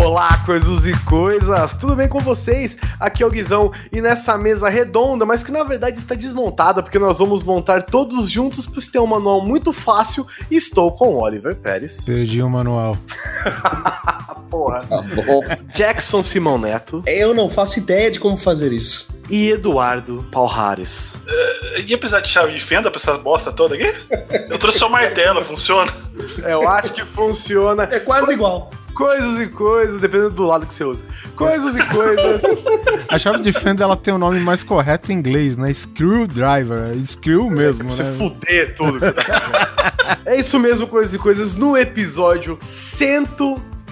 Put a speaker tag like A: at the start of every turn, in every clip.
A: Olá, coisas e coisas! Tudo bem com vocês? Aqui é o Guizão e nessa mesa redonda, mas que na verdade está desmontada, porque nós vamos montar todos juntos para ter um manual muito fácil. Estou com o Oliver Pérez.
B: Perdi o manual.
A: Porra. Tá Jackson Simão Neto.
C: Eu não faço ideia de como fazer isso.
A: E Eduardo Palhares.
D: Uh, ia precisar de chave de fenda pra essa bosta toda aqui? Eu trouxe só martelo, funciona?
A: Eu acho que funciona.
C: É quase igual.
A: Coisas e coisas, dependendo do lado que você usa. Coisas e coisas.
B: A chave de fenda ela tem o um nome mais correto em inglês, né? Screwdriver. É screw mesmo,
A: você
B: né?
A: Você fuder tudo. é isso mesmo, coisas e coisas. No episódio 100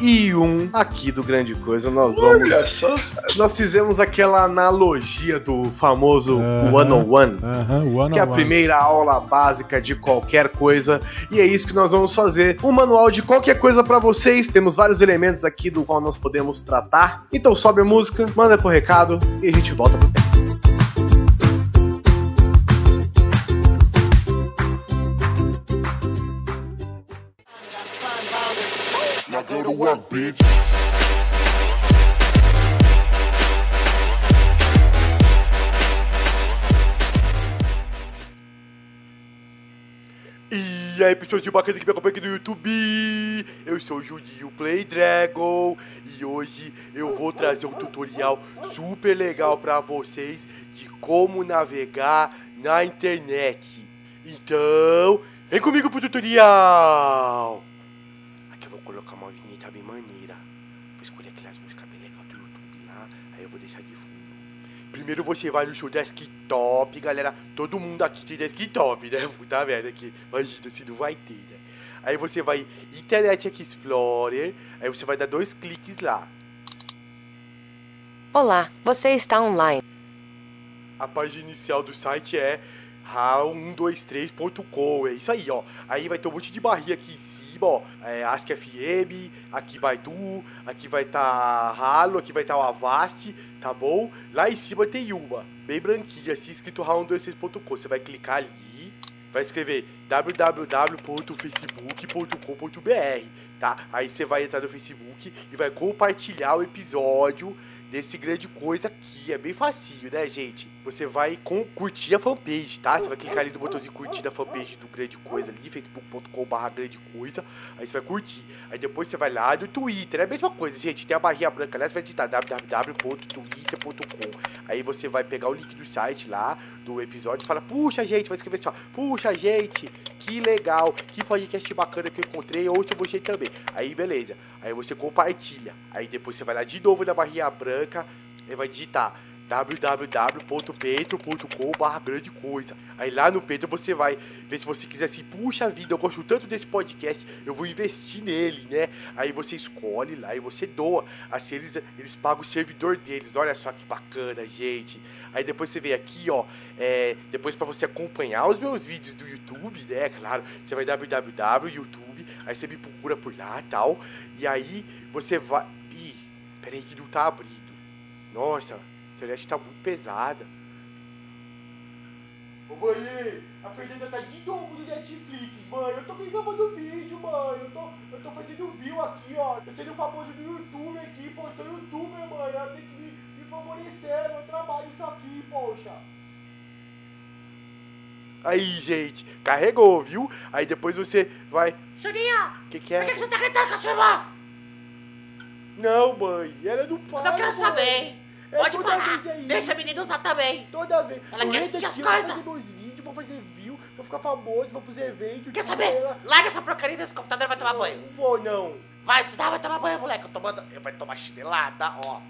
A: e um aqui do Grande Coisa. Nós vamos.
D: Olha só.
A: Nós fizemos aquela analogia do famoso uh -huh, 101,
B: uh -huh,
A: que é a primeira aula básica de qualquer coisa. E é isso que nós vamos fazer. Um manual de qualquer coisa para vocês. Temos vários elementos aqui do qual nós podemos tratar. Então sobe a música, manda pro recado e a gente volta pro tempo.
E: Bitch.
A: E aí, pessoas de bacana que me acompanham aqui no YouTube, eu sou o Juninho Play Dragon e hoje eu vou trazer um tutorial super legal para vocês de como navegar na internet. Então, vem comigo pro tutorial! Primeiro você vai no seu desktop, galera. Todo mundo aqui tem desktop, né? Puta merda aqui. Imagina se não vai ter, né? Aí você vai Internet Explorer, aí você vai dar dois cliques lá.
F: Olá, você está online.
A: A página inicial do site é ra123.com, é isso aí, ó. Aí vai ter um monte de barrinha aqui em cima, ó. É, Ask FM, aqui Baidu, aqui vai estar tá Halo, aqui vai estar tá o Avast, tá bom? Lá em cima tem uma, bem branquinha, assim, escrito ra123.com. Você vai clicar ali, vai escrever www.facebook.com.br, tá? Aí você vai entrar no Facebook e vai compartilhar o episódio desse grande coisa aqui. É bem facinho, né, gente? Você vai com, curtir a fanpage, tá? Você vai clicar ali no botãozinho curtir da fanpage do Grande Coisa ali, facebook.com.br grande coisa. Aí você vai curtir. Aí depois você vai lá no Twitter. É a mesma coisa, gente. Tem a barrinha branca lá, você vai digitar www.twitter.com. Aí você vai pegar o link do site lá, do episódio, e fala, puxa, gente, vai escrever assim, ó, puxa, gente, que legal, que podcast bacana que eu encontrei, ouça você também. Aí, beleza. Aí você compartilha. Aí depois você vai lá de novo na barrinha branca e vai digitar www.patreon.com.br grande coisa. Aí lá no Patreon você vai ver se você quiser assim, puxa vida, eu gosto tanto desse podcast, eu vou investir nele, né? Aí você escolhe lá e você doa. Assim eles, eles pagam o servidor deles. Olha só que bacana, gente. Aí depois você vem aqui, ó, é, depois para você acompanhar os meus vídeos do YouTube, né? Claro, você vai www.youtube, aí você me procura por lá e tal. E aí você vai. Ih, peraí que não tá abrindo. Nossa, internet tá muito pesada. Ô mãe, a Fernanda tá de novo no Netflix, mãe. Eu tô bem gravando vídeo, mãe. Eu tô, eu tô fazendo view aqui, ó. Eu sendo famoso do YouTube aqui, pô. Eu sou youtuber, mãe. Ela tem que me, me favorecer. Eu trabalho isso aqui, poxa. Aí, gente, carregou, viu? Aí depois você vai.
G: Juninho!
A: O que, que é?
G: Por que, que você tá gritando com a sua irmã?
A: Não, mãe, ela não para.
G: Eu não quero
A: mãe.
G: saber.
A: É
G: Pode
A: toda
G: parar.
A: vez aí.
G: Deixa a menina usar também.
A: Toda vez.
G: Ela
A: Eu
G: quer assistir as
A: eu vou
G: coisas.
A: fazer meus vídeos, vou fazer view, vou ficar famoso, vou pros eventos.
G: Quer
A: tipo,
G: saber?
A: ela-
G: Larga essa porcaria desse computador e vai tomar banho.
A: Não vou, não.
G: Vai estudar, vai tomar banho, moleque. Eu tô mandando... Eu vai tomar chinelada, ó.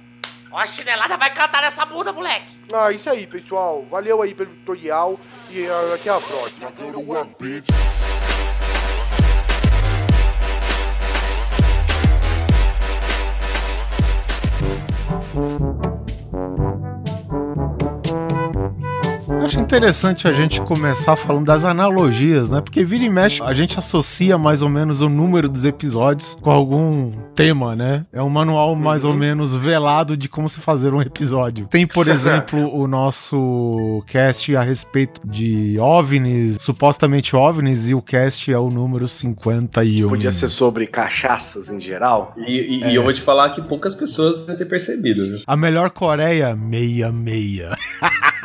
G: Ó, a chinelada vai cantar nessa bunda, moleque.
A: Ah, isso aí, pessoal. Valeu aí pelo tutorial e ah, até a próxima.
E: Now go
B: acho interessante a gente começar falando das analogias, né? Porque vira e mexe, a gente associa mais ou menos o número dos episódios com algum tema, né? É um manual mais ou menos velado de como se fazer um episódio. Tem, por exemplo, o nosso cast a respeito de OVNIs, supostamente OVNIs, e o cast é o número 51.
A: Podia ser sobre cachaças em geral.
C: E, e- e eu vou te falar que poucas pessoas devem ter percebido, viu?
B: A melhor Coreia, meia meia.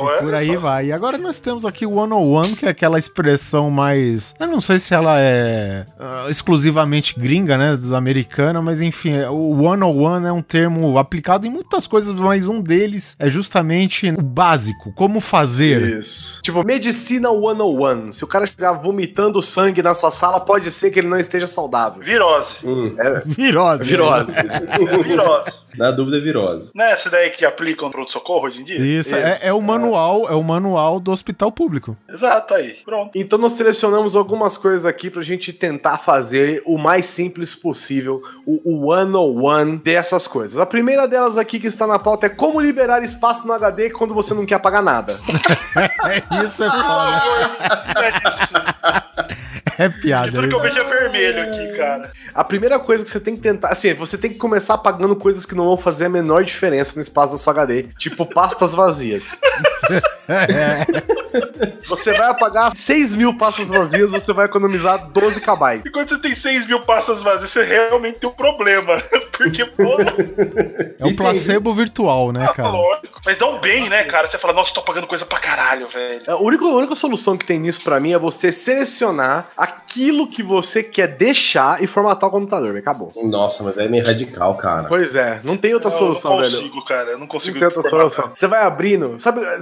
D: Ué.
B: Por aí vai. E agora nós temos aqui o 101, que é aquela expressão mais. Eu não sei se ela é ah, exclusivamente gringa, né? Dos americana, mas enfim, é- o 101 é um termo aplicado em muitas coisas, mas um deles é justamente o básico: como fazer.
A: Isso. Tipo, medicina 101. Se o cara chegar vomitando sangue na sua sala, pode ser que ele não esteja saudável.
D: Virose.
C: Hum,
B: Virose.
A: Virose.
D: É virose.
C: na dúvida, é virose.
D: Não é essa daí que aplicam no pronto-socorro hoje em dia?
B: Isso, é, é o manual, é o manual do hospital público.
D: Exato, aí. Pronto.
A: Então nós selecionamos algumas coisas aqui pra gente tentar fazer o mais simples possível, o, o 101 dessas coisas. A primeira delas aqui que está na pauta é como liberar espaço no HD quando você não quer apagar nada.
B: Isso é foda.
D: É isso.
B: É piada.
D: Tudo que eu vejo é vermelho aqui, cara.
A: A primeira coisa que você tem que tentar, assim, você tem que começar apagando coisas que não vão fazer a menor diferença no espaço da sua HD, tipo pastas vazias. Você vai apagar 6 mil pastas vazias, você vai economizar 12 KB.
D: E quando você tem 6 mil pastas vazias, você realmente tem um problema. Porque, pô,
B: É um placebo virtual, né,
D: tá
B: cara?
D: lógico. Mas dá um bem, né, cara? Você fala, nossa, tô pagando coisa pra caralho, velho.
A: A única, a única solução que tem nisso pra mim é você selecionar aquilo que você quer deixar e formatar o computador. Acabou.
C: Nossa, mas é meio radical, cara.
A: Pois é, não tem outra
D: Eu
A: solução,
D: não
A: velho.
D: consigo, cara. Eu não consigo.
A: Não tem outra
D: formatar.
A: solução. Você vai abrindo, sabe?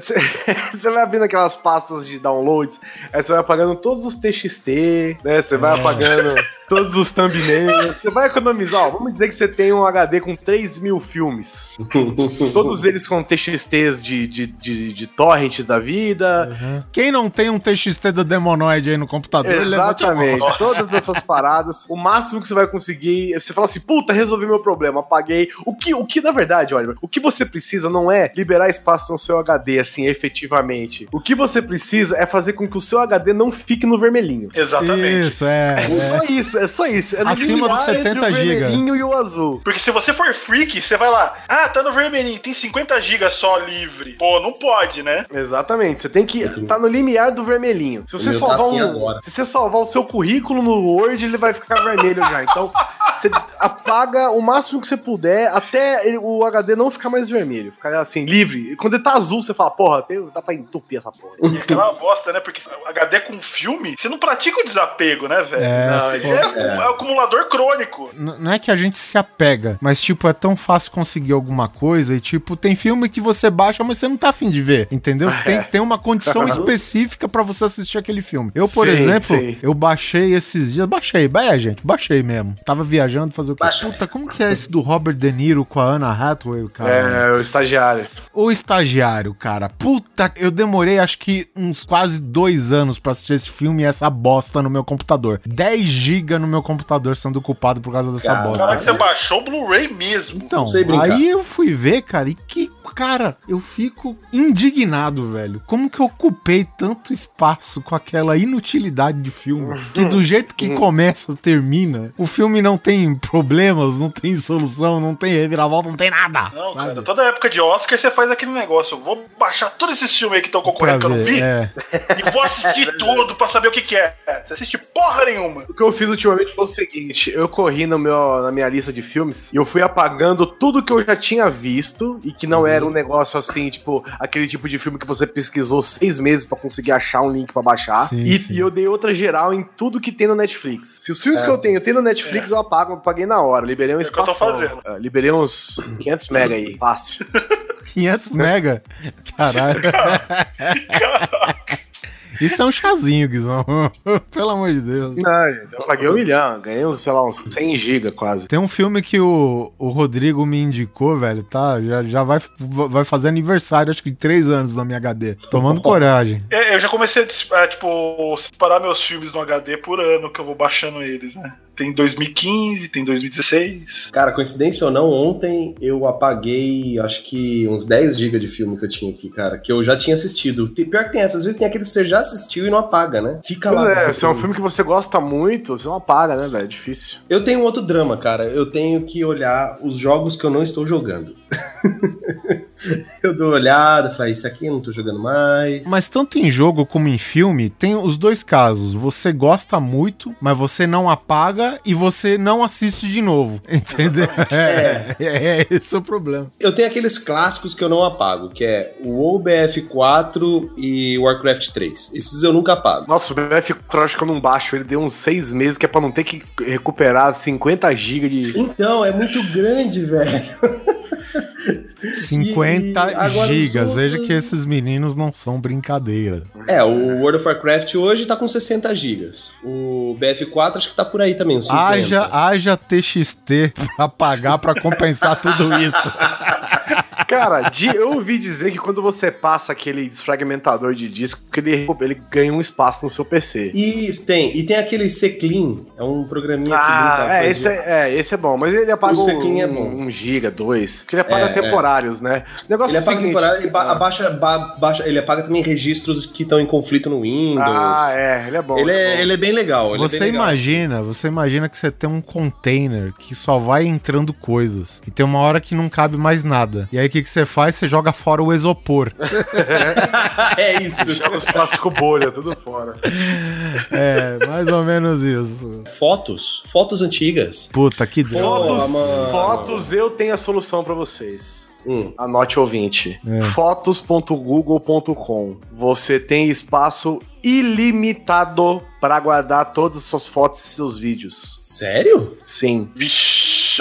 A: Você, vai abrindo aquelas pastas de downloads, aí você vai apagando todos os TXT, né? Você vai apagando todos os thumbnails. Você vai economizar, ó. Vamos dizer que você tem um HD com 3 mil filmes. Todos eles com TXTs de, de, de, de torrent da vida.
B: Quem não tem um TXT do Demonoid aí no computador, levante a
A: Exatamente. Todas essas paradas. O máximo que você vai conseguir. Você fala assim, puta, resolvi meu problema, apaguei. O que, o que na verdade, Oliver, o que você precisa não é liberar espaço no seu HD, assim, efetivamente. O que você precisa é fazer com que o seu HD não fique no vermelhinho.
D: Exatamente.
B: Isso, é.
A: É,
B: é.
A: só isso, é só isso. É
B: Acima dos
A: limiar entre
B: 70
A: o
B: giga.
A: vermelhinho e o azul.
D: Porque se você for freak, você vai lá, ah, tá no vermelhinho, tem 50 GB só livre. Pô, não pode, né?
A: Exatamente. Você tem que estar no limiar do vermelhinho. Se você
C: tá
A: salvar
C: assim
A: um,
C: agora.
A: se você salvar o seu currículo no Word, ele vai ficar vermelho já. Então, você apaga o máximo que você puder até ele- o HD não ficar mais vermelho, ficar assim livre. E quando ele tá azul, você fala, porra, tem- dá pra entupir essa porra.
D: E aquela bosta, né? Porque o HD com filme, você não pratica o desapego, né, velho?
B: É,
A: Não.
D: É, um, é um acumulador crônico.
B: N- Não é que a gente se apega, mas, tipo, é tão fácil conseguir alguma coisa e, tipo, tem filme que você baixa, mas você não tá afim de ver, entendeu? Tem, tem uma condição específica pra você assistir aquele filme. Eu, por
A: Sim,
B: exemplo,
A: sim.
B: eu baixei esses dias, baixei, é, gente, baixei mesmo. Tava viajando, fazer o quê? Puta, como que é esse do Robert De Niro com a Anna Hathaway, cara?
A: É, o estagiário.
B: O estagiário, cara. Puta, eu demorei acho que uns quase dois anos pra assistir esse filme e essa bosta no meu computador. 10 GB no meu computador sendo culpado por causa dessa
C: Cara,
B: bosta.
D: Caraca, você baixou o Blu-ray mesmo.
B: Então, aí eu fui ver, cara, e que, cara, eu fico indignado, velho. Como que eu ocupei tanto espaço com aquela inutilidade de filme? Que do jeito que começa, termina. O filme não tem problemas, não tem solução, não tem reviravolta, não tem nada.
D: Não,
B: sabe?
D: cara, toda época de Oscar você faz aquele negócio. Eu vou baixar todos esses filmes aí que estão concorrendo que eu não vi
B: é.
D: e vou assistir tudo pra saber o que, que é. Você assiste porra nenhuma.
A: O que eu fiz ultimamente foi o seguinte: eu corri no meu, na minha lista de filmes e eu fui apagando tudo que eu já tinha visto e que não era um negócio assim, tipo, aquele tipo de filme que você pesquisou seis meses pra conseguir achar um link pra baixar.
B: Sim,
A: e,
B: sim.
A: e eu dei outra geral em tudo que tem no Netflix. Se os filmes
C: É,
A: que eu
C: sim.
A: tenho tem no Netflix, eu apago, eu paguei na hora. Liberei um
D: É o que eu tô
A: espaço.
D: fazendo.
A: liberei uns 500 mega aí, fácil.
B: 500 mega. Caralho. Isso é um chazinho, Guizão. Pelo amor de Deus.
A: Não, eu paguei um milhão, ganhei uns, sei lá, uns 100 giga quase.
B: Tem um filme que o, o Rodrigo me indicou, velho, tá? Já, já vai, vai fazer aniversário, acho que de três anos na minha HD. Tomando coragem.
D: É, Eu já comecei a, a, tipo, separar meus filmes no HD por ano que eu vou baixando eles, né? Tem 2015, tem 2016.
C: Cara, coincidência ou não, ontem eu apaguei, acho que uns 10 GB de filme que eu tinha aqui, cara, que eu já tinha assistido. Tem- Pior que tem essa, às vezes tem aquele que você já assistiu e não apaga, né? Fica
A: Pois
C: lá.
A: é,
C: cara,
A: se é um filme que você gosta muito, você não apaga, né, velho? É difícil.
C: Eu tenho outro drama, cara. Eu tenho que olhar os jogos que eu não estou jogando. eu dou uma olhada, falo, isso aqui eu não tô jogando mais.
B: Mas tanto em jogo como em filme, tem os dois casos. Você gosta muito, mas você não apaga e você não assiste de novo. Entendeu? É, é, esse é o problema.
C: Eu tenho aqueles clássicos que eu não apago, que é o OBF4 e Warcraft 3. Esses eu nunca apago.
A: Nossa, o BF4 eu acho que eu não baixo. Ele deu uns seis meses que é pra não ter que recuperar 50 GB de.
C: Então, é muito grande, velho.
B: 50
C: E- e
B: gigas.
C: os
B: Veja
C: outros-
B: que esses meninos não são brincadeira.
C: É, o World of Warcraft hoje tá com 60 gigas. O BF4 acho que tá por aí também, uns 50.
B: Haja, haja TXT pra pagar pra compensar tudo isso.
A: Cara, de- eu ouvi dizer que quando você passa aquele desfragmentador de disco, ele, ele ganha um espaço no seu PC.
C: Isso, tem. E tem aquele C-Clean, é um programinha que
A: Ah,
C: limpa
A: é esse, é, é, esse é bom, mas ele apaga
C: O
A: um,
C: é bom.
A: um giga, dois. Porque ele apaga
C: É,
A: temporários, né? O negócio
C: Ele
A: é
C: apaga
A: seguinte,
C: temporário, ele ba- abaixa, ba- baixa- ele apaga também registros que estão em conflito no Windows.
A: Ah, é, ele é bom.
C: ele,
A: é
C: é,
A: bom.
C: ele é bem legal. ele é
B: Você
C: bem legal.
B: imagina, você imagina que você tem um container que só vai entrando coisas. E tem uma hora que não cabe mais nada. E aí que, que você faz? Você joga fora o isopor.
C: é isso.
A: Joga os plásticos bolha, tudo fora.
B: É, mais ou menos isso.
C: Fotos, fotos antigas.
B: Puta, que droga.
A: Fotos,
C: mano.
A: fotos, eu tenho a solução pra vocês.
C: Hum.
A: Anote ouvinte.
B: É.
A: Fotos.google.com. Você tem espaço ilimitado para guardar todas as suas fotos e seus vídeos.
C: Sério?
A: Sim.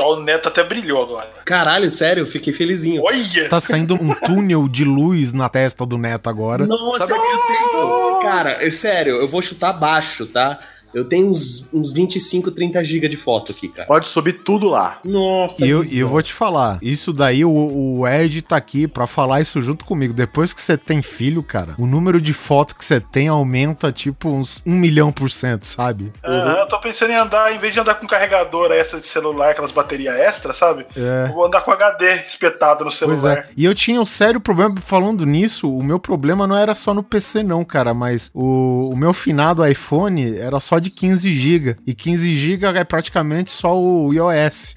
D: Ó, o Neto até brilhou agora.
C: Caralho, sério, eu fiquei felizinho.
D: Olha!
B: Tá saindo um túnel de luz na testa do Neto agora.
C: Nossa, eu tenho. Cara, é sério, eu vou chutar baixo, tá? Eu tenho uns, uns 25, 30 GB de foto aqui, cara.
A: Pode subir tudo lá.
C: Nossa,
B: E eu, e eu vou te falar, isso daí o, o Ed tá aqui pra falar isso junto comigo. Depois que você tem filho, cara, o número de fotos que você tem aumenta tipo uns um milhão por cento, sabe?
D: Aham, eu tô pensando em andar, em vez de andar com carregador essa de celular, aquelas baterias extra, sabe?
B: É.
D: Eu vou andar com HD espetado no
B: Pois
D: celular.
B: é. E eu tinha um sério problema, falando nisso, o meu problema não era só no PC não, cara, mas o, o meu finado iPhone era só de 15 GB. E 15 GB é praticamente só o iOS.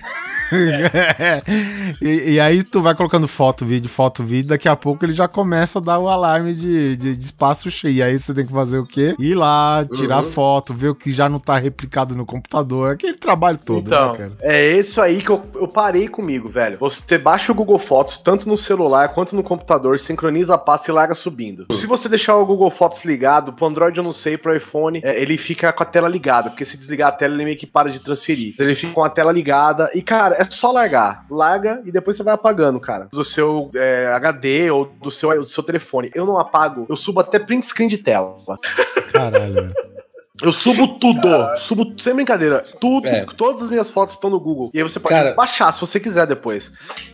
B: e, e aí tu vai colocando foto, vídeo, foto, vídeo, daqui a pouco ele já começa a dar o alarme de, de, de espaço cheio. E aí você tem que fazer o quê? Ir lá, tirar
A: Uhum.
B: foto, ver o que já não tá replicado no computador, aquele trabalho todo,
A: então,
B: né, cara?
A: é isso aí que eu, eu parei comigo, velho. Você baixa o Google Fotos tanto no celular quanto no computador, sincroniza a pasta e larga subindo. Se você deixar o Google Fotos ligado, pro Android eu não sei, pro iPhone, é, ele fica com a tela ligada, porque se desligar a tela ele meio que para de transferir. Ele fica com a tela ligada e, cara, é só largar. Larga e depois você vai apagando, cara. Do seu é, HD ou do seu, do seu telefone. Eu não apago, eu subo até print screen de tela.
B: Caralho, velho.
A: Eu subo tudo, subo sem brincadeira, tudo,
C: É.
A: todas as minhas fotos estão no Google. E aí você pode
C: Cara,
A: baixar se você quiser depois.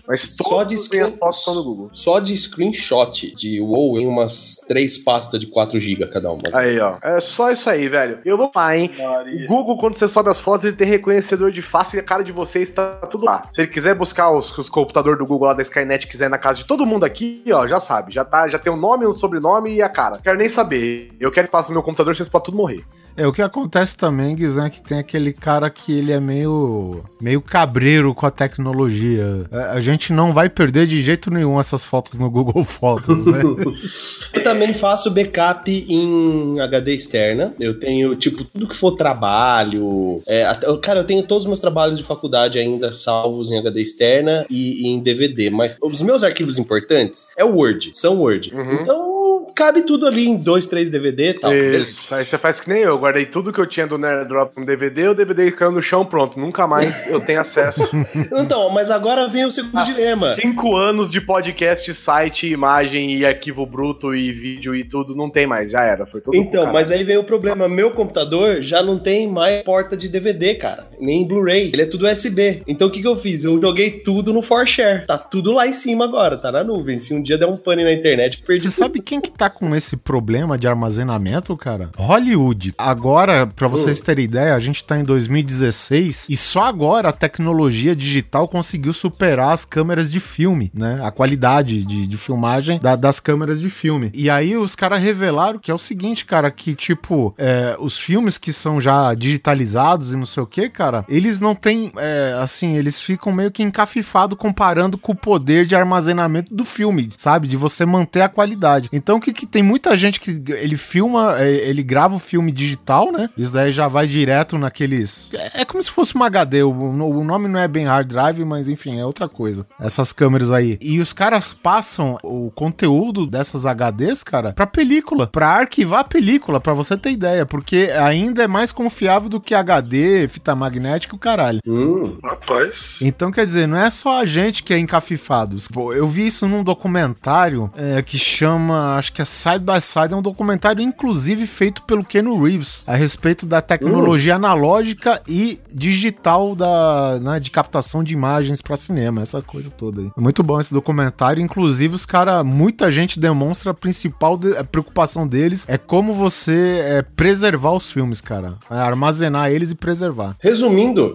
A: Mas
C: Só
A: todas
C: de
A: as minhas
C: screen-
A: fotos estão no Google.
C: Só de screenshot de WoW em umas três pastas de 4 GB cada uma.
A: Aí, ó. É só isso aí, velho. Eu vou lá, hein? O
D: Maria.
A: Google, quando você sobe as fotos, ele tem reconhecedor de face e a cara de vocês tá tudo lá. Se ele quiser buscar os, os computadores do Google lá da Skynet, quiser ir na casa de todo mundo aqui, ó, já sabe. Já, tá, já tem o nome, o sobrenome e a cara. Quero nem saber. Eu quero que faça o meu computador, vocês podem tudo morrer.
B: É, o que acontece também, Guizan, é que tem aquele cara que ele é meio, meio cabreiro com a tecnologia. A, a gente não vai perder de jeito nenhum essas fotos no Google Fotos, né?
C: Eu também faço backup em HD externa. Eu tenho, tipo, tudo que for trabalho. é, até- eu- cara, eu tenho todos os meus trabalhos de faculdade ainda salvos em HD externa e, e em DVD. Mas os meus arquivos importantes é o Word, são Word.
A: Uhum.
C: Então cabe tudo ali em dois, três DVD e tal. beleza?
A: Isso. Aí você faz que nem eu. Guardei tudo que eu tinha do Nerd Drop no DVD, o DVD caiu no chão, pronto. Nunca mais eu tenho acesso.
C: Então, mas agora vem o segundo dilema.
A: Cinco anos de podcast, site, imagem e arquivo bruto e vídeo e tudo, não tem mais, já era. Foi tudo
C: Então, mas aí vem o problema. Meu computador já não tem mais porta de DVD, cara. Nem em Blu-ray. Ele é tudo USB. Então o que, que eu fiz? Eu joguei tudo no 4Share. Tá tudo lá em cima agora, tá na nuvem. Se um dia der um pane na internet, perdi
B: Você sabe quem que tá com esse problema de armazenamento, cara? Hollywood. Agora, pra vocês
C: Hum.
B: terem ideia, a gente tá em 2016 e só agora a tecnologia digital conseguiu superar as câmeras de filme, né? A qualidade de, de filmagem da- das câmeras de filme. E aí os caras revelaram que é o seguinte, cara, que tipo, é, os filmes que são já digitalizados e não sei o que, cara, eles não têm, é, assim, eles ficam meio que encafifados comparando com o poder de armazenamento do filme, sabe? De você manter a qualidade. Então, que, que tem muita gente que ele filma, é, ele grava o filme digital, né? Isso daí já vai direto naqueles. É, é como se fosse um HD. O, o nome não é bem hard drive, mas enfim, é outra coisa. Essas câmeras aí. E os caras passam o conteúdo dessas HDs, cara, pra película, pra arquivar a película, pra você ter ideia, porque ainda é mais confiável do que HD, fita magnética o caralho.
C: Hum,
D: Rapaz.
B: Então, quer dizer, não é só a gente que é encafifado. Pô, eu vi isso num documentário é, que chama, acho que é Side by Side, é um documentário inclusive feito pelo Keanu Reeves a respeito da tecnologia analógica e digital da, né, de captação de imagens pra cinema, essa coisa toda aí. É muito bom esse documentário, inclusive os caras, muita gente demonstra a principal de- a preocupação deles é como você é, preservar os filmes, cara. É armazenar eles e preservar.
C: Resumindo,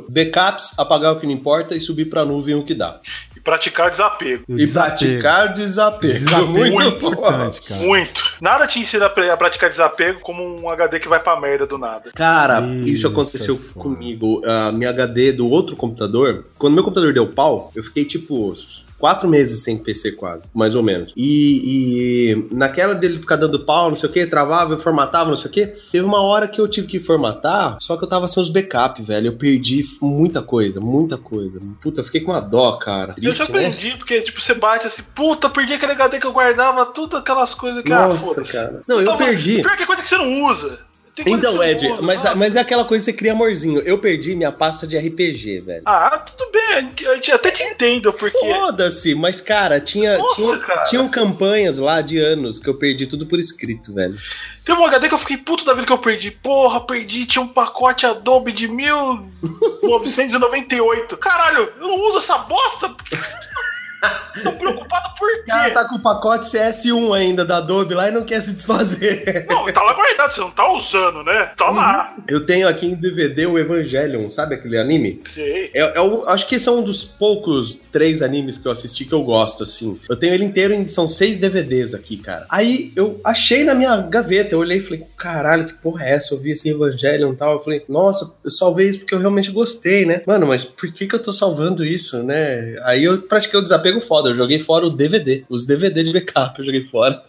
C: backups, apagar o que não importa e subir pra nuvem o que dá.
D: E praticar desapego.
C: E
B: desapego.
C: praticar desapego.
B: Desapego
C: Muito
B: é importante, cara.
D: Muito. Nada te ensina a a praticar desapego como um HD que vai pra merda do nada.
C: Cara,
B: Isso
C: isso aconteceu
B: é foda.
C: comigo. A minha HD do outro computador, quando meu computador deu pau, eu fiquei tipo quatro meses sem PC quase, mais ou menos. E, e naquela dele ficar dando pau, não sei o que, travava, eu formatava, não sei o que, teve uma hora que eu tive que formatar, só que eu tava sem os backup, velho. Eu perdi muita coisa, muita coisa. Puta, eu fiquei com uma dó, cara.
D: eu só
C: Triste, né?
D: porque tipo, você bate assim, puta, perdi aquele HD que eu guardava, tudo aquelas coisas que, ah,
C: Nossa,
D: foda-se.
C: cara. Não, eu
D: Tava-
C: perdi.
D: Pior que é coisa que você não usa. Tem
C: Então, Ed, mas,
D: nossa.
C: mas é aquela coisa que você cria amorzinho. Eu perdi minha pasta de RPG, velho.
D: Ah, tudo bem, eu até te entendo, porque.
C: Foda-se, mas cara, tinha,
D: Nossa,
C: tinha-
D: cara.
C: tinham campanhas lá de anos que eu perdi tudo por escrito, velho.
D: Teve um HD que eu fiquei puto da vida que eu perdi. Porra, perdi, tinha um pacote Adobe de 1998. Caralho, eu não uso essa bosta. Tô preocupado por
C: O cara
D: quê?
C: tá com o pacote CS1 ainda da Adobe lá e não quer se desfazer.
D: Não, tá lá guardado, você não tá usando, né? Tá lá.
C: Eu tenho aqui em DVD o Evangelion, sabe aquele anime?
D: Sei.
C: É, é o- acho que são um dos poucos três animes que eu assisti que eu gosto, assim. Eu tenho ele inteiro, em, são seis DVDs aqui, cara. Aí eu achei na minha gaveta, eu olhei e falei, caralho, que porra é essa? Eu vi esse Evangelion e tal. Eu falei, nossa, eu salvei isso porque eu realmente gostei, né? Mano, mas por que que eu tô salvando isso, né? Aí eu pratiquei o desapego foda, eu joguei fora o DVD. Os DVD de backup eu joguei fora.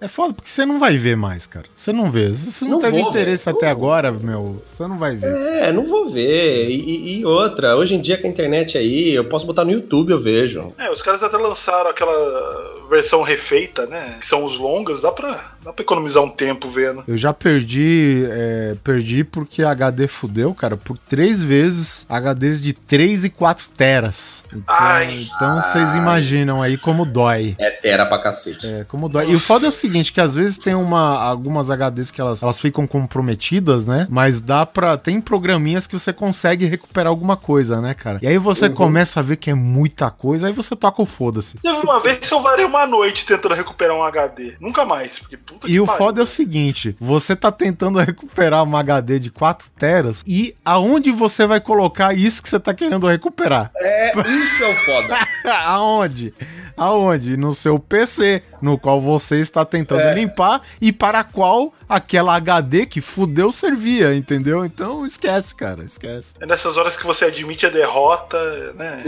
B: É foda porque você não vai ver mais, cara. Você não vê. Se você não,
C: Não
B: teve
C: vou,
B: interesse até agora, meu, você não vai ver.
C: É, não vou ver. E, e- e outra, hoje em dia com a internet aí, eu posso botar no YouTube, eu vejo.
D: É, os caras até lançaram aquela versão refeita, né? Que são os longas, dá pra, dá pra economizar um tempo vendo.
B: Eu já perdi, é, perdi porque a HD fudeu, cara, por três vezes HDs de 3 e 4 teras. Então,
D: Ai.
B: então vocês imaginam aí como dói.
C: É tera pra cacete.
B: É, como dói. E o foda é o seguinte, que às vezes tem uma, algumas HDs que elas, elas ficam comprometidas, né? Mas dá pra... Tem programinhas que você consegue recuperar alguma coisa, né, cara? E aí você começa a ver que é muita coisa, aí você toca o foda-se.
D: Teve uma vez que eu varei uma noite tentando recuperar um HD. Nunca mais, porque
B: E o foda é o seguinte: você tá tentando recuperar uma HD de 4 teras e aonde você vai colocar isso que você tá querendo recuperar?
C: É, isso é o foda.
B: aonde? Aonde? No seu PC, no qual você está tentando
C: É.
B: limpar e para qual aquela HD que fudeu servia, entendeu? Então esquece, cara, esquece.
D: É nessas horas que você admite a derrota, né?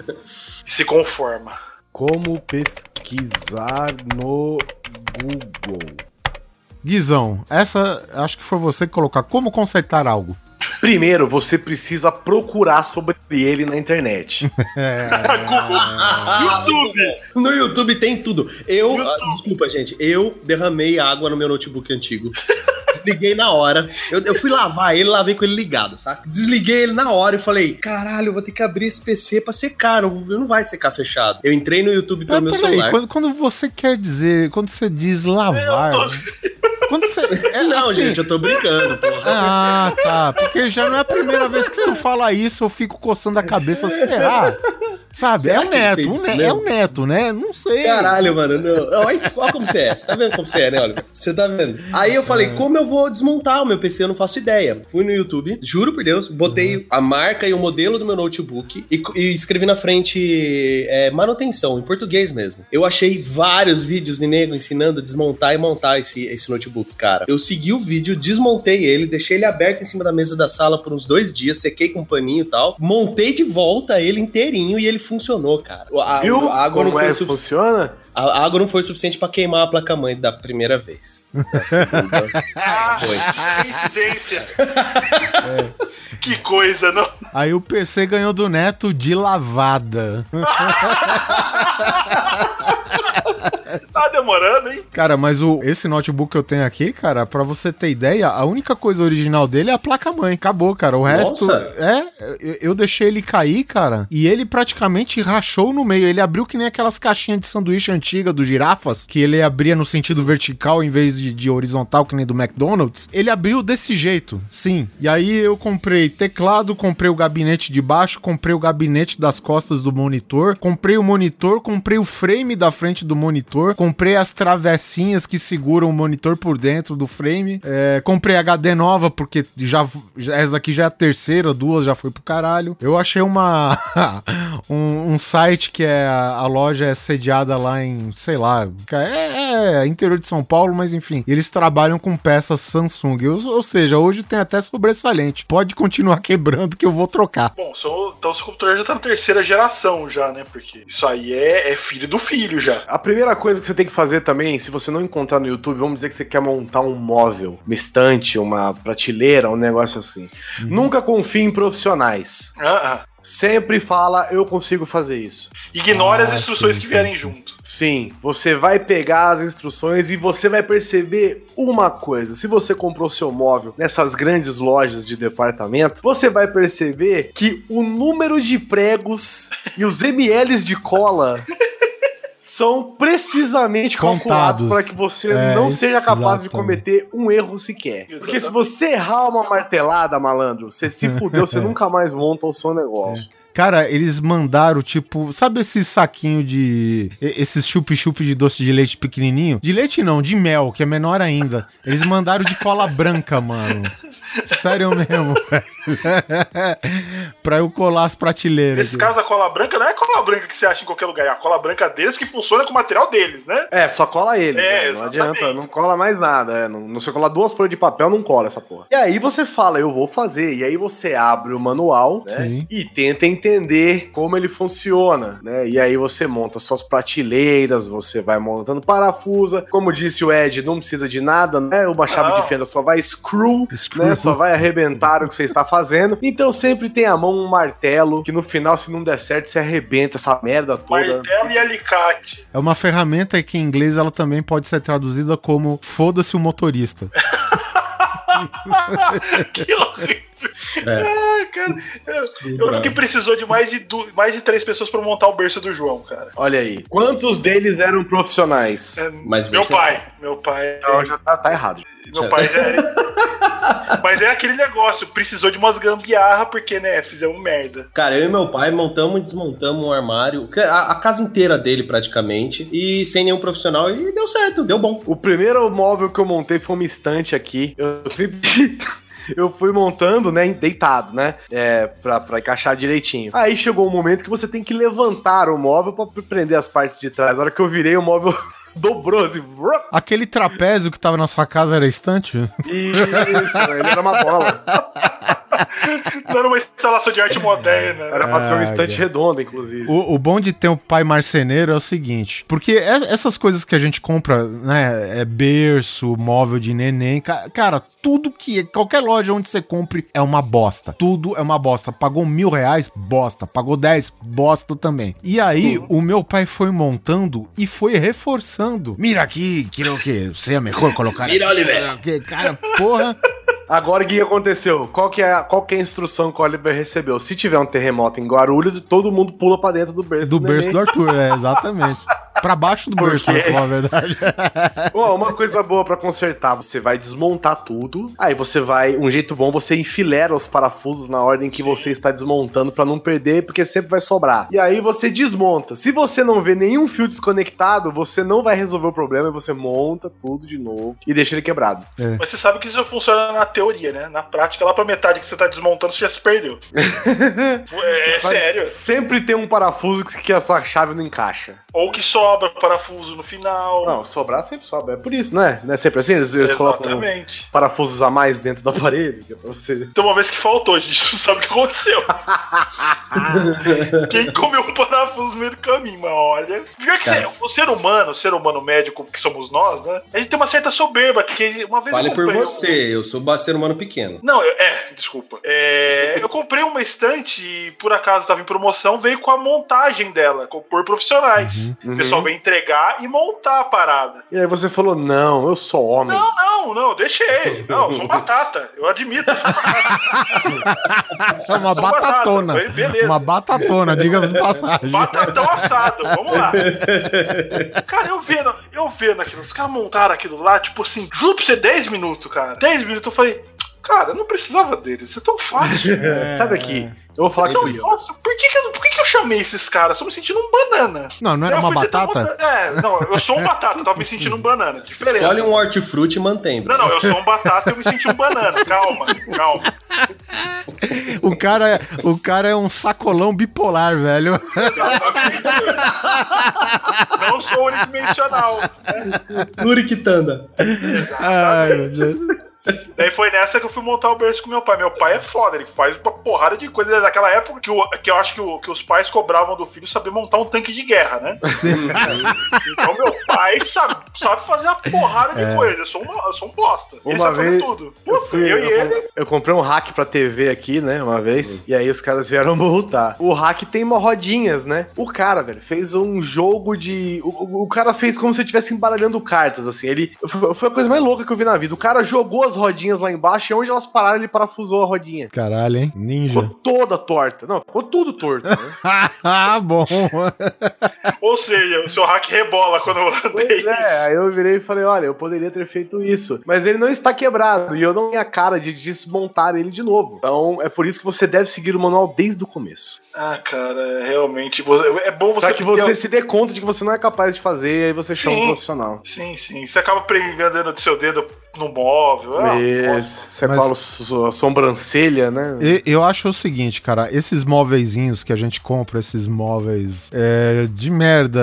D: e se conforma.
H: Como pesquisar no Google?
B: Guizão, essa acho que foi você que colocar. Como consertar algo?
A: Primeiro, você precisa procurar sobre ele na internet.
B: É,
D: YouTube!
C: No YouTube tem tudo. Eu, ah, desculpa, gente, eu derramei água no meu notebook antigo. Desliguei na hora. Eu, eu fui lavar ele, lavei com ele ligado, saca? Desliguei ele na hora e falei: caralho, eu vou ter que abrir esse PC pra secar. Não, não vai secar fechado. Eu entrei no YouTube pelo
B: Mas
C: meu
B: peraí,
C: celular.
B: quando, quando você quer dizer, quando você diz lavar,
D: Eu tô-
B: Quando você. É,
C: Não,
B: assim,
C: gente, eu tô brincando, porra.
B: Ah, tá. Porque já não é a primeira vez que tu fala isso, eu fico coçando a cabeça. Será? Sabe?
C: Será
B: é o neto, um ne- é o neto, né? Não sei.
C: Caralho, mano. Não. Olha, olha como você é. Você tá vendo como você é, né, Oliver? Você tá vendo? Aí eu falei, como eu vou desmontar o meu PC? Eu não faço ideia. Fui no YouTube, juro por Deus, botei a marca e o modelo do meu notebook e, e escrevi na frente é, manutenção, em português mesmo. Eu achei vários vídeos de nego ensinando a desmontar e montar esse, esse notebook, cara. Eu segui o vídeo, desmontei ele, deixei ele aberto em cima da mesa da sala por uns dois dias, sequei com um paninho e tal, montei de volta ele inteirinho e ele funcionou, cara. A,
A: Viu
C: a água não
A: como
C: foi
A: é
C: suficiente.
A: funciona?
C: A água não foi suficiente pra queimar a placa-mãe da primeira vez. Da segunda,
D: Ah,
C: foi.
D: coincidência. Que coisa, não?
B: Aí o PC ganhou do neto de lavada.
D: Tá demorando, hein?
B: Cara, mas o, esse notebook que eu tenho aqui, cara, pra você ter ideia, a única coisa original dele é a placa-mãe. Acabou, cara. O resto.
C: Nossa.
B: É, eu, eu deixei ele cair, cara, e ele praticamente rachou no meio. Ele abriu que nem aquelas caixinhas de sanduíche antiga do girafas, que ele abria no sentido vertical em vez de, de horizontal, que nem do McDonald's. Ele abriu desse jeito, sim. E aí eu comprei teclado, comprei o gabinete de baixo, comprei o gabinete das costas do monitor, comprei o monitor, comprei o frame da frente do monitor, comprei as travessinhas que seguram o monitor por dentro do frame, é, comprei HD nova, porque já, essa daqui já é a terceira, duas já foi pro caralho. Eu achei uma um, um site que é a, a loja é sediada lá em, sei lá, é, é interior de São Paulo, mas enfim, eles trabalham com peças Samsung, ou, ou seja, hoje tem até sobressalente. Pode continuar quebrando que eu vou trocar.
D: Bom, sou- então o computador já tá na terceira geração já, né? Porque isso aí é, é filho do filho já.
A: A primeira coisa que você tem que fazer também, se você não encontrar no YouTube, vamos dizer que você quer montar um móvel, uma estante, uma prateleira, um negócio assim. Nunca confie em profissionais.
D: Ah, ah.
A: Sempre fala, eu consigo fazer isso.
D: Ignore
B: Ah,
D: as instruções
B: sim,
D: que vierem
B: sim.
D: junto.
A: Sim, você vai pegar as instruções e você vai perceber uma coisa. Se você comprou seu móvel nessas grandes lojas de departamento, você vai perceber que o número de pregos e os ml de cola são precisamente calculados
B: Contados.
A: para que você
B: É,
A: não seja capaz de
B: exatamente.
A: cometer um erro sequer. Porque se você errar uma martelada, malandro, você se fudeu, você nunca mais monta o seu negócio.
B: Cara, eles mandaram, tipo, sabe esse saquinho de. Esses chup-chup de doce de leite pequenininho? De leite não, de mel, que é menor ainda. Eles mandaram de cola branca, mano. Sério mesmo, velho. pra eu colar as prateleiras.
D: Nesse caso, a cola branca não é a cola branca que você acha em qualquer lugar, é a cola branca deles que funciona com o material deles, né?
A: É, só cola ele.
D: É,
A: não
D: exatamente.
A: adianta, não cola mais nada. É, não, não você colar duas folhas de papel, não cola essa porra. E aí você fala, eu vou fazer. E aí você abre o manual, né? E tenta entender como ele funciona, né? E aí você monta suas prateleiras, você vai montando parafusa. Como disse o Ed, não precisa de nada, né? Uma chave
D: Não.
A: de fenda só vai screw,
B: Screw.
A: né? Só vai arrebentar o que você está fazendo. Então sempre tem à mão um martelo, que no final, se não der certo, você arrebenta essa merda toda.
D: Martelo e alicate.
B: É uma ferramenta que em inglês ela também pode ser traduzida como foda-se o motorista.
D: que horrível.
C: É.
D: Ai, cara. Eu, eu que precisou de mais de, du- mais de três pessoas pra montar o berço do João, cara.
A: Olha aí. Quantos deles eram profissionais?
D: É,
C: Mas
D: meu pai. Meu pai.
A: Então já tá, tá errado.
D: Meu pai já é. Mas é aquele negócio, precisou de umas gambiarra porque, né, fizemos merda.
C: Cara, eu e meu pai montamos e desmontamos um armário, a, a casa inteira dele praticamente, e sem nenhum profissional, e deu certo, deu bom.
A: O primeiro móvel que eu montei foi uma estante aqui. Eu sempre. Eu fui montando, né, deitado, né, é, pra, pra encaixar direitinho. Aí chegou um momento que você tem que levantar o móvel pra prender as partes de trás. A hora que eu virei, o móvel dobrou, assim,
B: Aquele trapézio que tava na sua casa era estante?
A: isso, ele era uma bola.
D: Não era uma instalação de arte moderna.
A: Era pra ser um
B: Ah,
A: estante redonda, inclusive.
B: O, o bom de ter um pai marceneiro é o seguinte, porque es- essas coisas que a gente compra, né, é berço, móvel de neném, ca- cara, tudo que, qualquer loja onde você compre é uma bosta. Tudo é uma bosta. Pagou mil reais, bosta. Pagou dez, bosta também. E aí, o meu pai foi montando e foi reforçando. Mira aqui, que o que? Você é melhor colocar
C: Mira, Oliver.
B: que- Cara, porra.
A: Agora o que aconteceu? Qual que, é, a- qual que é a instrução que o Oliver recebeu? Se tiver um terremoto em Guarulhos, todo mundo pula pra dentro do berço
B: Do berço
A: neném.
B: do Arthur, é, exatamente. Pra baixo do berço, pra falar a verdade.
A: Ó, uma coisa boa pra consertar, você vai desmontar tudo. Aí você vai, um jeito bom, você enfilera os parafusos na ordem que você está desmontando pra não perder, porque sempre vai sobrar. E aí você desmonta. Se você não vê nenhum fio desconectado, você não vai resolver o problema e você monta tudo de novo e deixa ele quebrado.
D: Mas você sabe que isso funciona na teoria, né? Na prática, lá pra metade que você tá desmontando, você já se perdeu. é, é sério.
A: Sempre tem um parafuso que a sua chave não encaixa.
D: Ou que sobra parafuso no final.
A: Não, sobrar sempre sobra. É por isso, né? Não é sempre assim? Eles, eles colocam
D: Exatamente.
A: parafusos a mais dentro do aparelho, que é pra você.
D: Tem uma vez que faltou, a gente não sabe o que aconteceu. Quem comeu um parafuso no meio do caminho, mas olha. Pior que ser- o ser humano, o ser humano médico que somos nós, né? A gente tem uma certa soberba, que uma vez
C: Fale
D: eu
C: por
D: comprei um-
C: você, eu sou ba- ser humano pequeno.
D: Não, eu- é, desculpa. É, eu comprei uma estante e por acaso estava em promoção, veio com a montagem dela, por profissionais.
A: Uhum.
D: O pessoal vem entregar e montar a parada.
A: E aí você falou: não, eu sou homem.
D: Não, não, não, deixei. Não, eu sou batata. Eu admito. eu sou
B: É uma
D: Sou batata,
B: batatona.
D: foi, beleza.
B: Uma batatona, diga-se de passagem.
D: Batatão assado, vamos lá. Cara, eu vendo, eu vendo aquilo, os caras montaram aquilo lá, tipo assim, juro pra você, 10 minutos, cara. 10 minutos eu falei, cara, eu não precisava deles, isso é tão fácil.
A: É, Sai daqui. Eu vou falar que
D: Não,
A: fui eu.
D: nossa, por que que, eu, por que que eu chamei esses caras? Eu tô me sentindo um banana.
B: Não, não era
D: Eu
B: uma batata?
D: É, não, eu sou um batata, eu tava me sentindo um banana. Diferença.
C: Escolhe um hortifruti e mantém.
D: Não, não, eu sou um batata e eu me senti um banana. Calma, calma.
B: O cara, é- o cara é um sacolão bipolar, velho.
D: Não sou unidimensional.
C: Luriquitanda.
B: Ai, meu Deus.
D: Daí foi nessa que eu fui montar o berço com meu pai. Meu pai é foda, ele faz uma porrada de coisa daquela época que, o- que eu acho que, o- que os pais cobravam do filho saber montar um tanque de guerra, né? Então meu pai sabe, sabe fazer a porrada de coisa. Eu sou, uma, eu sou um bosta. ele
A: Uma
D: sabe fazer tudo.
A: Eu,
D: Puta,
A: fui-
D: eu, e
A: eu-
D: ele.
A: eu comprei um hack pra TV aqui, né, uma vez, e aí os caras vieram multar. O hack tem uma rodinhas, né? O cara, velho, fez um jogo de... O, o- cara fez como se estivesse embaralhando cartas, assim, ele... Foi foi a coisa mais louca que eu vi na vida. O cara jogou as rodinhas lá embaixo e onde elas pararam, ele parafusou a rodinha.
B: Caralho, hein?
A: Ficou
B: Ninja.
A: toda torta. Não, ficou tudo torto. Né?
B: ah, bom.
D: Ou seja, o seu hack rebola quando eu andei.
A: Pois é, aí eu virei e falei, olha, eu poderia ter feito isso. Mas ele não está quebrado e eu não tenho a cara de desmontar ele de novo. Então é por isso que você deve seguir o manual desde o começo.
D: Ah, cara, realmente. você- É bom você.
A: Pra que você se dê conta de que você não é capaz de fazer, e aí você chama
D: Sim.
A: um profissional.
D: Sim, sim. Você acaba pregando do seu dedo no móvel. É.
A: Isso. Você
B: Mas-
A: cola so- a sobrancelha, né?
B: E- Eu acho o seguinte, cara, esses móveizinhos que a gente compra, esses móveis é, de merda,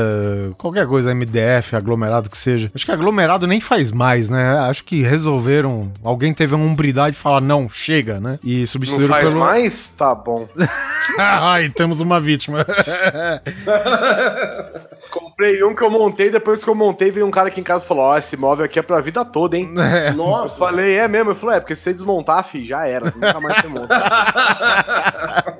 B: qualquer coisa, MDF, aglomerado que seja. Acho que aglomerado nem faz mais, né? Acho que resolveram. Alguém teve uma umbridade de falar, não, chega, né? E
A: Não
B: substituíram
A: faz
B: pelo.
A: mais? Tá bom.
B: Ai, temos uma vítima.
A: Comprei um que eu montei, depois que eu montei, veio um cara aqui em casa e falou: Ó, esse móvel aqui é pra vida toda, hein?
B: É.
A: Eu
C: Nossa.
A: falei, é mesmo? Eu falei, é, porque se você desmontar, fi, já era. Você nunca mais você monta.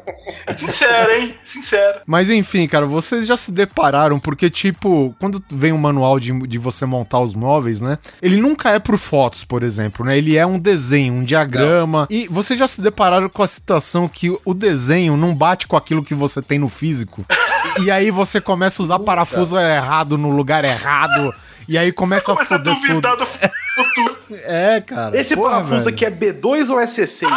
D: Sincero, hein? Sincero.
B: Mas enfim, cara, vocês já se depararam, porque, tipo, quando vem um manual de, de você montar os móveis, né? Ele nunca é por fotos, por exemplo, né? Ele é um desenho, um diagrama. E vocês já se depararam com a situação que o desenho não bate com aquilo que você tem no físico? E, aí você começa a usar parafuso errado no lugar errado. E aí começa a
D: Começa a
B: foder tudo.
D: duvidar do futuro.
B: É, cara.
A: Esse
B: porra,
A: parafuso
B: velho.
A: aqui é B2 ou é C6?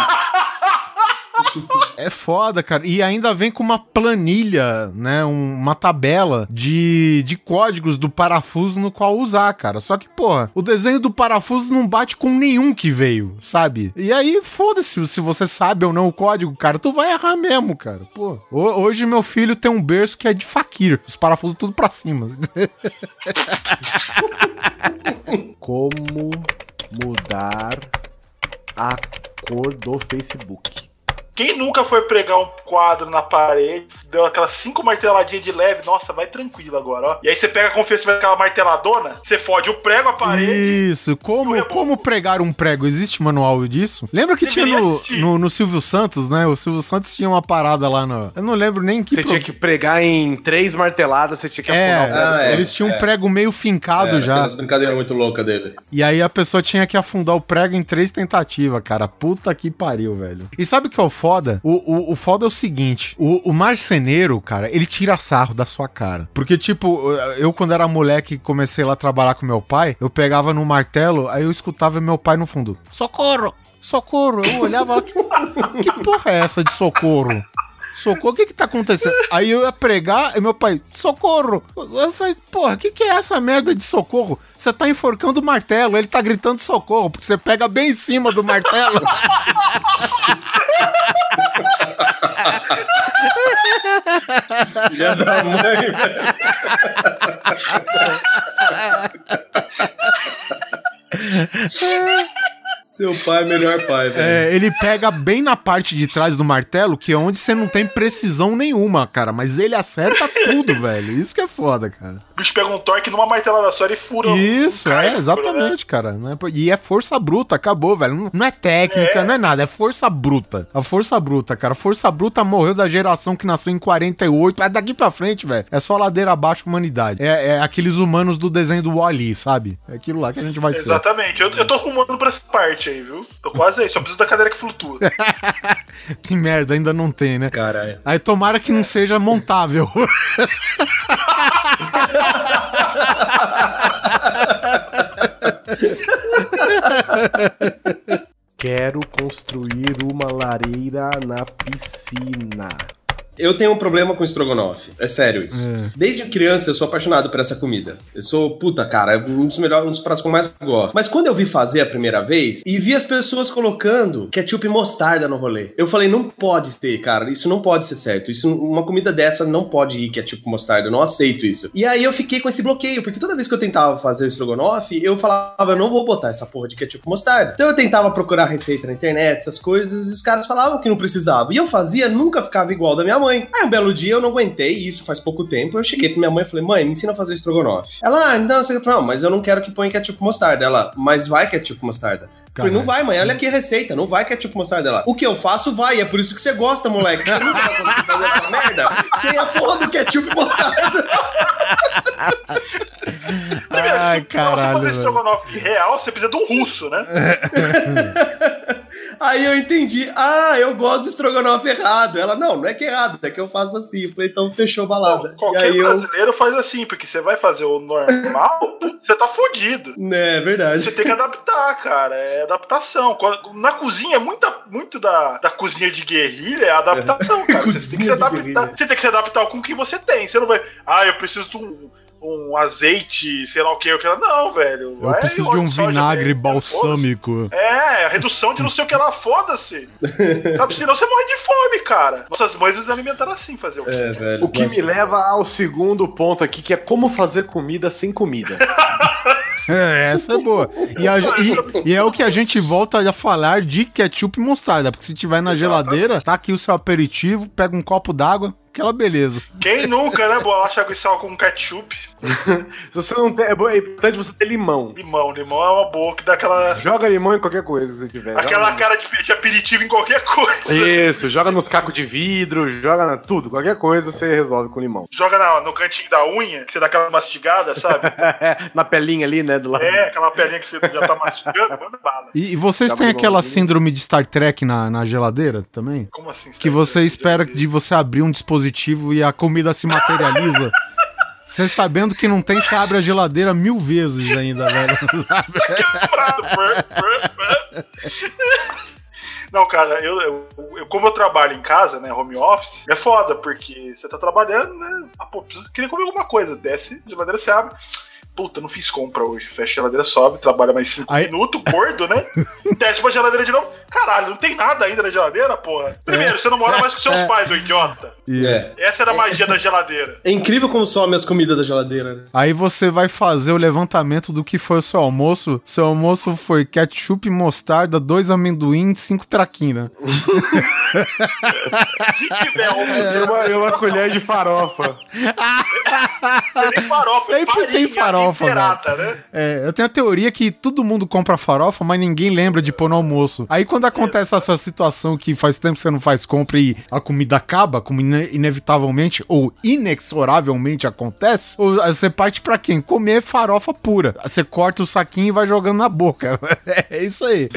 B: É foda, cara. E ainda vem com uma planilha, né? um- uma tabela de, de códigos do parafuso no qual usar, cara. Só que, porra, o desenho do parafuso não bate com nenhum que veio, sabe? E aí, foda-se se você sabe ou não o código, cara. Tu vai errar mesmo, cara. Pô. Ho- Hoje meu filho tem um berço que é de faquir. Os parafusos tudo pra cima.
A: Como mudar a cor do Facebook?
D: Quem nunca foi pregar um quadro na parede, deu aquelas cinco marteladinhas de leve, nossa, vai tranquilo agora, ó. E aí você pega a confiança, vai aquela marteladona, você fode o prego, a parede.
B: Isso, como, como pregar um prego? Existe manual disso? Lembra que tinha no, no, no Silvio Santos, né? O Silvio Santos tinha uma parada lá no. Eu não lembro nem que.
A: Você
B: pro-
A: tinha que pregar em três marteladas, você tinha que
B: É,
A: afundar o prego.
C: Ah, é,
B: eles tinham um
C: é.
B: prego meio fincado
C: É,
B: já.
C: Aquelas brincadeiras muito loucas dele.
B: E aí a pessoa tinha que afundar o prego em três tentativas, cara. Puta que pariu, velho. E sabe o que é o foda? Foda. O, o, o foda é o seguinte: o, o marceneiro, cara, ele tira sarro da sua cara. Porque, tipo, eu, quando era moleque, comecei lá a trabalhar com meu pai, eu pegava no martelo, aí eu escutava meu pai no fundo: Socorro! Socorro! Eu olhava lá, que, que porra é essa de socorro? Socorro, o que que tá acontecendo? Aí eu ia pregar e meu pai, socorro! Eu falei, porra, o que que é essa merda de socorro? Você tá enforcando o martelo, ele tá gritando socorro, porque você pega bem em cima do martelo.
C: Filha da mãe, velho. Seu pai é melhor pai, velho.
B: É, ele pega bem na parte de trás do martelo, que é onde você não tem precisão nenhuma, cara. Mas ele acerta tudo, velho. Isso que é foda, cara.
D: O bicho pega um torque numa martelada só e fura.
B: Isso,
D: um
B: é,
D: né?
B: exatamente, cara. É por- E é força bruta, acabou, velho. Não, é técnica,
D: É.
B: não é nada, é força bruta. A força bruta, cara. A força bruta morreu da geração que nasceu em 48. Mas daqui pra frente, velho, é só ladeira abaixo humanidade. É, é aqueles humanos do desenho do Wall-E, sabe? É aquilo lá que a gente vai ser.
D: Exatamente. Eu, eu tô arrumando pra essa parte aí, viu? Tô quase aí. Só preciso da cadeira que flutua.
B: Que merda, ainda não tem, né?
C: Caralho.
B: Aí tomara que não seja montável.
I: Quero construir uma lareira na piscina.
C: Eu tenho um problema com estrogonofe. É sério isso. Desde criança eu sou apaixonado por essa comida. Eu sou, puta, cara, é um dos melhores, um dos pratos que eu mais gosto. Mas quando eu vi fazer a primeira vez e vi as pessoas colocando ketchup e mostarda no rolê, eu falei, não pode ter, cara. Isso não pode ser certo. Isso, uma comida dessa não pode ir ketchup e mostarda. Eu não aceito isso. E aí eu fiquei com esse bloqueio, porque toda vez que eu tentava fazer o estrogonofe, eu falava, eu não vou botar essa porra de ketchup e mostarda. Então eu tentava procurar receita na internet, essas coisas, e os caras falavam que não precisava. E eu fazia, nunca ficava igual da minha mãe. Aí um belo dia eu não aguentei, isso faz pouco tempo, eu cheguei pra minha mãe e falei, mãe, me ensina a fazer estrogonofe. Ela, ah, não, você não, mas eu não quero que ponha ketchup mostarda. Ela, mas vai ketchup mostarda. Eu Falei, não vai, mãe, olha aqui a receita, não vai ketchup mostarda dela. O que eu faço vai, é por isso que você gosta, moleque. Você nunca vai conseguir fazer essa merda sem a porra do ketchup mostarda.
B: Ai,
D: Se pra você
B: caralho.
D: fazer estrogonofe real, você precisa de um russo, né?
C: Aí eu entendi, ah, eu gosto do estrogonofe errado. Ela, não, não é que é errado, é que eu faço assim. Eu falei, então fechou a balada. e
D: Qualquer
C: aí eu.
D: brasileiro faz assim, porque você vai fazer o normal, você tá fudido.
C: É verdade.
D: Você tem que adaptar, cara. É adaptação. Na cozinha, muita, muito da, da cozinha de guerrilha é adaptação, cara. Você tem, que se
C: de
D: adaptar,
C: guerrilha.
D: você tem que se adaptar com o que você tem. Você não vai. Ah, eu preciso de um, um azeite, sei lá o que. Eu quero. Não, velho.
B: Eu
D: Vai
B: preciso de um vinagre
D: mesmo,
B: balsâmico.
D: É, a redução de não sei o que lá, foda-se. Sabe, senão você morre de fome, cara. Nossas mães nos alimentaram assim, fazer o quê?
C: É, velho.
I: O que me leva ao segundo ponto aqui, que é como fazer comida sem comida.
B: É, essa é boa. E, a- e- e é o que a gente volta a falar de ketchup e mostarda. Porque se tiver na geladeira, tá aqui o seu aperitivo, pega um copo d'água, aquela beleza.
D: Quem nunca, né? Bolacha água e sal com ketchup.
I: Se você não tem. É é importante você ter limão.
D: Limão, limão é uma boa que dá aquela.
I: Joga limão em qualquer coisa que você tiver.
D: Aquela
I: Joga
D: cara de, de aperitivo em qualquer coisa.
I: Isso, joga nos cacos de vidro, joga na tudo, qualquer coisa você resolve com limão.
D: Joga na- no cantinho da unha, que você dá aquela mastigada, sabe?
I: na pelinha ali, né, do lado.
D: É, aquela pelinha que você já tá mastigando, manda bala.
B: E, e vocês têm aquela
I: limão.
B: síndrome de Star Trek na, na geladeira também?
D: Como assim?
B: Que você espera de você abrir um dispositivo e a comida se materializa. Você sabendo que não tem, você abre a geladeira mil vezes ainda, velho.
D: Não, cara, eu, eu- eu- como eu trabalho em casa, né, home office, é foda, porque você tá trabalhando, né? Ah, pô, preciso, queria comer alguma coisa. Desce, geladeira se abre. Puta, não fiz compra hoje. Fecha a geladeira, sobe, trabalha mais 5
B: Aí-
D: minutos, gordo, né? Desce pra geladeira de novo. Caralho, não tem nada ainda na geladeira, porra. Primeiro, você não mora mais com seus pais, ô idiota.
B: Isso.
C: É.
D: Essa era a magia da geladeira.
C: É incrível como some as comidas da geladeira, né?
B: Aí você vai fazer o levantamento do que foi o seu almoço. Seu almoço foi ketchup, mostarda, dois amendoim, cinco
D: um,
I: E uma, uma colher de farofa.
D: tem farofa,
B: Sempre
D: farinha
B: tem farofa,
D: temperada, né?
B: É, eu tenho a teoria que todo mundo compra farofa, mas ninguém lembra de pôr no almoço. Aí quando acontece essa situação que faz tempo que você não faz compra e a comida acaba, como ine- inevitavelmente ou inexoravelmente acontece, ou você parte pra quem? Comer farofa pura. Você corta o saquinho e vai jogando na boca. É isso aí.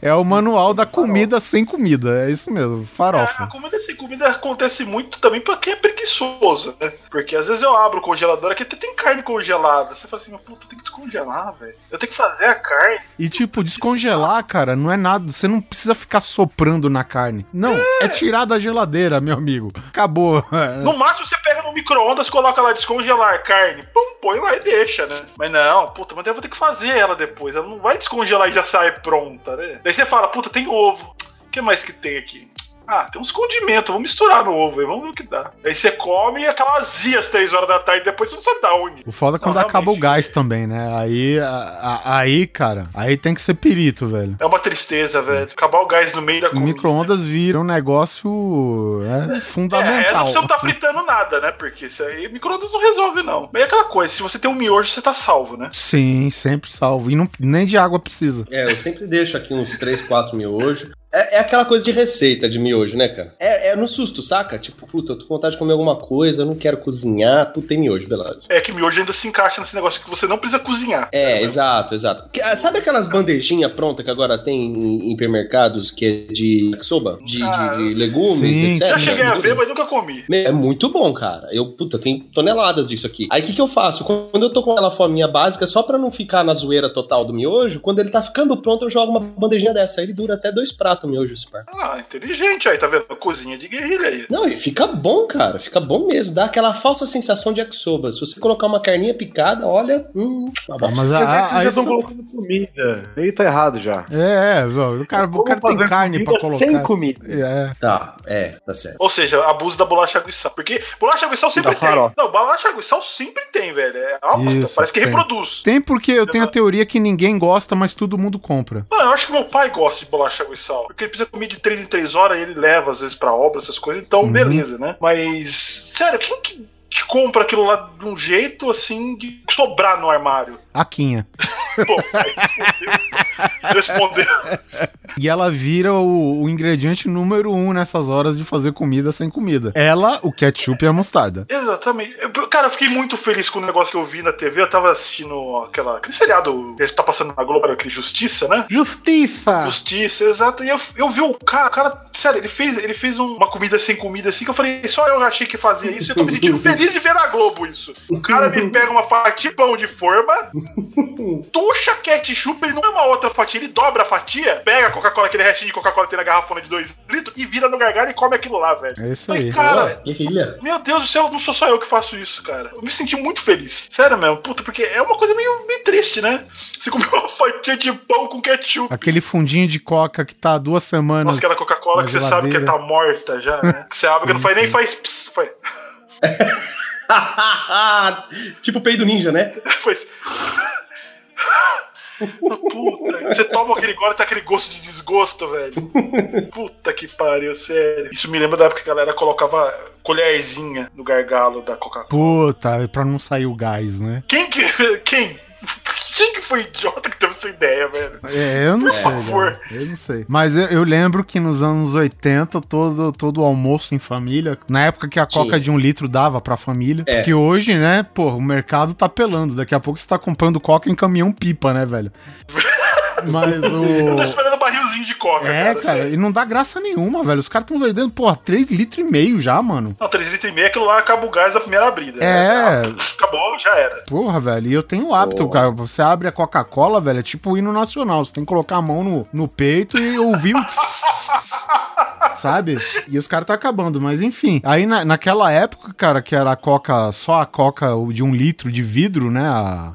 B: É o manual da comida sem comida. É isso mesmo,
D: É,
B: farofa.
D: a comida sem comida acontece muito também pra quem é preguiçoso, né? Porque às vezes eu abro o congelador aqui até tem carne congelada. Você fala assim, puta, tem que descongelar, velho. Eu tenho que fazer a carne.
B: E tipo, descongelar, cara, não é nada. Você não precisa ficar soprando na carne. Não, é tirar da geladeira, meu amigo. Acabou.
D: No máximo você pega no micro-ondas, coloca lá descongelar carne, pum, põe lá e deixa, né? Mas não, puta, mas eu vou ter que fazer ela depois. Ela não vai descongelar e já sai pronta, né? Daí você fala, puta, tem ovo. O que mais que tem aqui? Ah, tem uns condimentos, vamos misturar no ovo aí, vamos ver o que dá. Aí você come e aquela azia às 3 horas da tarde, depois você não sabe da onde.
B: O foda é quando
D: Não,
B: acaba o gás também, né? Aí, a- a- aí, cara, aí tem que ser perito, velho.
D: É uma tristeza, velho. Acabar o gás no meio da
B: O
D: comida.
B: micro-ondas vira um negócio é,
D: É, essa não
B: fundamental.
D: precisa não tá fritando nada, né? Porque isso aí micro-ondas não resolve, não. Mas é aquela coisa, se você tem um miojo, você tá salvo, né?
B: Sim, sempre salvo. E não- nem de água precisa.
C: É, eu sempre deixo aqui uns 3, 4 miojos. É, é aquela coisa de receita de miojo, né, cara? É, é no susto, saca? Tipo, puta, eu tô com vontade de comer alguma coisa, eu não quero cozinhar, puta, tem miojo, beleza.
D: É que miojo ainda se encaixa nesse negócio que você não precisa cozinhar.
C: É, exato, exato. Que- ah, Sabe aquelas bandejinhas prontas que agora tem em, hipermercados que é de yakisoba? De,
D: Ah,
C: de, de legumes,
B: sim,
C: etc.
D: Já cheguei a ver, mas nunca comi.
C: É muito bom, cara. Eu, puta, tem toneladas disso aqui. Aí o que, que eu faço? Quando eu tô com aquela fominha básica, só pra não ficar na zoeira total do miojo, quando ele tá ficando pronto, eu jogo uma bandejinha dessa. Aí ele dura até dois pratos o miojo, esse par.
D: Ah, inteligente aí, tá vendo? Cozinha de guerrilha aí.
C: Não, e fica bom, cara. Fica bom mesmo. Dá aquela falsa sensação de yakisoba. Se você colocar uma carninha picada, olha. Hum,
B: Ah,
C: bosta.
B: mas a, a,
I: vocês já estão colocando comida. Aí tá errado já.
B: É, é, o cara, o cara tem carne pra colocar.
I: Sem comida.
B: É.
C: Tá, é, tá certo.
D: Ou seja, abuso da bolacha água e sal. Porque bolacha água e sal sempre
I: Da
D: tem.
I: farofa.
D: Não, bolacha água e sal sempre tem, velho. É.
B: Isso,
D: Parece que
B: tem.
D: reproduz.
B: Tem porque eu tenho a teoria que ninguém gosta, mas todo mundo compra.
D: Ah, eu acho que meu pai gosta de bolacha água e sal. Porque ele precisa comer de 3 em 3 horas e ele leva, às vezes, pra obra, essas coisas. Então,
B: Uhum.
D: beleza, né? Mas, sério, quem que, que compra aquilo lá de um jeito, assim, de sobrar no armário?
B: Aquinha.
D: Pô, fudeu. Respondeu.
B: E ela vira o, o ingrediente número um nessas horas de fazer comida sem comida. Ela, o ketchup e a mostarda.
D: Exatamente. Eu- cara, eu fiquei muito feliz com o negócio que eu vi na TV. Eu tava assistindo aquela, aquele seriado que tá passando na Globo, aquele Justiça, né?
I: Justiça!
D: Justiça, exato. E eu, eu vi o cara, o cara, sério, ele fez, ele fez um- uma comida sem comida assim que eu falei, só eu achei que fazia isso e eu tô me sentindo feliz de ver na Globo isso. O cara me pega uma fatia de pão de forma, tuxa ketchup, ele não é uma outra fatia, ele dobra a fatia, pega a Coca-Cola, aquele restinho de Coca-Cola que tem na garrafona de 2 litros e vira no gargalo e come aquilo lá, velho.
B: É isso aí.
D: cara,
C: Guerrilha.
D: meu Deus do céu, não sou só eu que faço isso, cara. Eu me senti muito feliz. Sério mesmo, puta, porque é uma coisa meio, meio triste, né? Você comeu uma fatia de pão com ketchup.
B: Aquele fundinho de coca que tá há duas semanas.
D: Nossa, aquela Coca-Cola que você sabe que tá morta já, né? Que você abre que não faz nem faz. Ps, faz,
C: tipo o peido ninja, né?
D: faz. Puta, você toma aquele gole e tá aquele gosto de desgosto, velho. Puta que pariu, sério. Isso me lembra da época que a galera colocava colherzinha no gargalo da Coca-Cola.
B: Puta, pra não sair o gás, né?
D: Quem que. Quem? Quem que foi idiota que teve essa ideia, velho?
B: É, eu não
D: Por
B: sei,
D: favor.
B: cara. Eu não sei. Mas eu, eu lembro que nos anos 80, todo, todo almoço em família, na época que a coca
C: Tinha.
B: de um litro dava pra família.
C: É.
B: Que hoje, né, pô, o mercado tá pelando. Daqui a pouco você tá comprando coca em caminhão pipa, né, velho? Mas
D: Eu tô
B: o.
D: esperando de coca,
B: É,
D: cara.
B: cara,
D: sério.
B: e não dá graça nenhuma, velho. Os caras tão vendendo, porra, 3 litros e meio já, mano.
D: Não, 3 litros e meio, aquilo lá acaba o gás da primeira abrida.
B: É.
D: né? Acabou, já era.
B: Porra, velho, e eu tenho o hábito, cara. Você abre a Coca-Cola, velho, é tipo o hino nacional. Você tem que colocar a mão no, no peito e ouvir o. Sabe? E os caras tá acabando, mas enfim. Aí na, naquela época, cara, que era a Coca, só a Coca de um litro de vidro, né? a-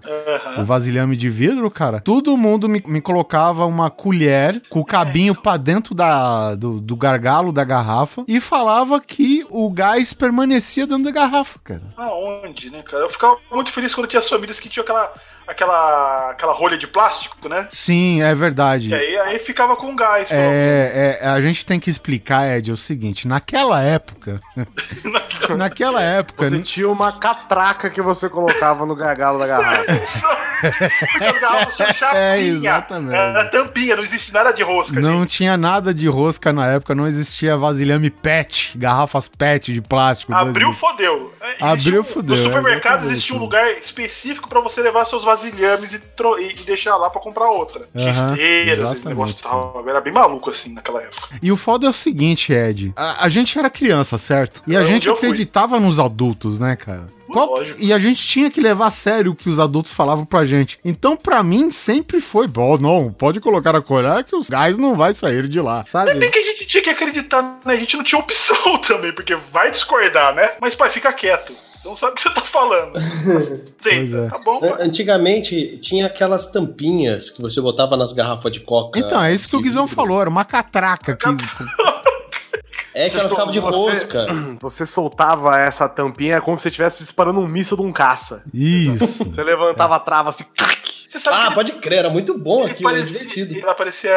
B: o vasilhame de vidro, cara. Todo mundo me, me colocava uma colher com cabinho pra dentro da, do, do gargalo da garrafa e falava que o gás permanecia dentro da garrafa, cara.
D: Aonde, né, cara? Eu ficava muito feliz quando tinha as famílias que tinham aquela, aquela, aquela rolha de plástico, né?
B: Sim, é verdade.
D: E aí, aí ficava com gás. pô.
B: É, é, a gente tem que explicar, Ed, é o seguinte: naquela época. naquela época.
I: Você tinha uma catraca que você colocava no gargalo da garrafa.
D: Porque as garrafas tinham chapinha.
B: É, exatamente.
D: Era tampinha, não existe nada de rosca,
B: Não
D: gente.
B: tinha nada de rosca na época, não existia vasilhame PET, garrafas PET de plástico.
D: Abriu, fodeu.
B: Abriu,
D: um-
B: fodeu,
D: No supermercado
B: exatamente.
D: existia um lugar específico pra você levar seus vasilhames e, tro- e- deixar lá pra comprar outra. Tinha
B: Aham,
D: esteiras, negócio tal. Era bem maluco assim naquela época.
B: E o foda é o seguinte, Ed. A, a gente era criança, certo? E a
D: É,
B: gente
D: eu fui.
B: acreditava nos adultos, né, cara? Qual- e a gente tinha que levar a sério o que os adultos falavam pra gente. Então, pra mim, sempre foi bom. Não, pode colocar a colher que os gás não vai sair de lá,
D: É
B: sabe?
D: bem que a gente tinha que acreditar, né? A gente não tinha opção também, porque vai discordar, né? Mas, pai, fica quieto. Você não sabe o que você tá falando. Sim,
B: é.
D: tá bom, pai.
C: Antigamente tinha aquelas tampinhas que você botava nas garrafas de coca.
B: Então, é isso que o Guizão falou, era uma catraca que.
C: É que ela ficava de
I: Você-
C: rosca.
I: Você soltava essa tampinha é como se você estivesse disparando um míssil de um caça.
B: Isso.
I: Você levantava a trava assim.
D: Você sabe
C: Ah,
D: que
C: pode crer, era muito bom
D: parecia,
C: divertido.
D: ela parecia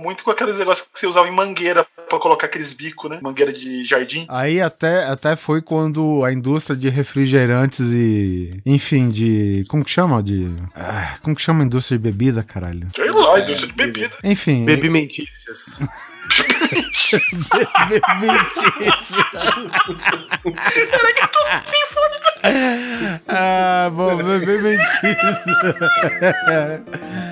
D: muito com aqueles negócios que você usava em mangueira pra colocar aqueles bicos, né? Mangueira de jardim.
B: Aí até, até foi quando a indústria de refrigerantes e. Enfim, de. Como que chama? De. ah, como que chama a indústria de bebida, caralho?
D: Sei lá, indústria de bebida.
B: Enfim.
I: Bebimentícias.
B: Ah, bom, bebê mentira.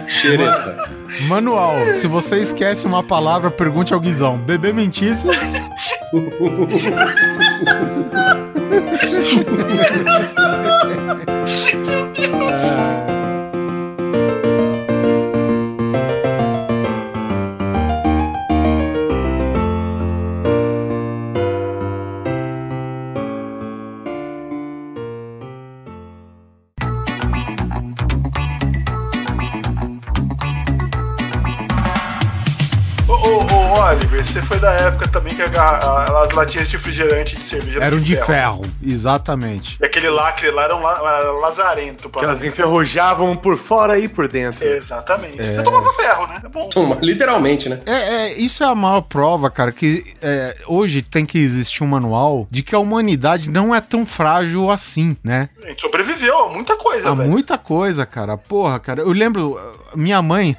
C: Xereta.
B: Manual, se você esquece uma palavra, pergunte ao Guizão. Bebê mentício?
D: Oliver, você foi da época também que a a- as latinhas de refrigerante de cerveja
B: Eram de ferro, exatamente.
D: E aquele lacre lá era um la- era lazarento.
I: Que elas enferrujavam por fora e por dentro.
D: Exatamente.
B: É.
D: Você tomava ferro, né? É bom.
C: Toma, Literalmente, né?
B: É, é, isso é a maior prova, cara, que é, hoje tem que existir um manual de que a humanidade não é tão frágil assim, né?
D: A gente sobreviveu a muita coisa,
B: Há
D: velho.
B: muita coisa, cara. Porra, cara. Eu lembro, minha mãe.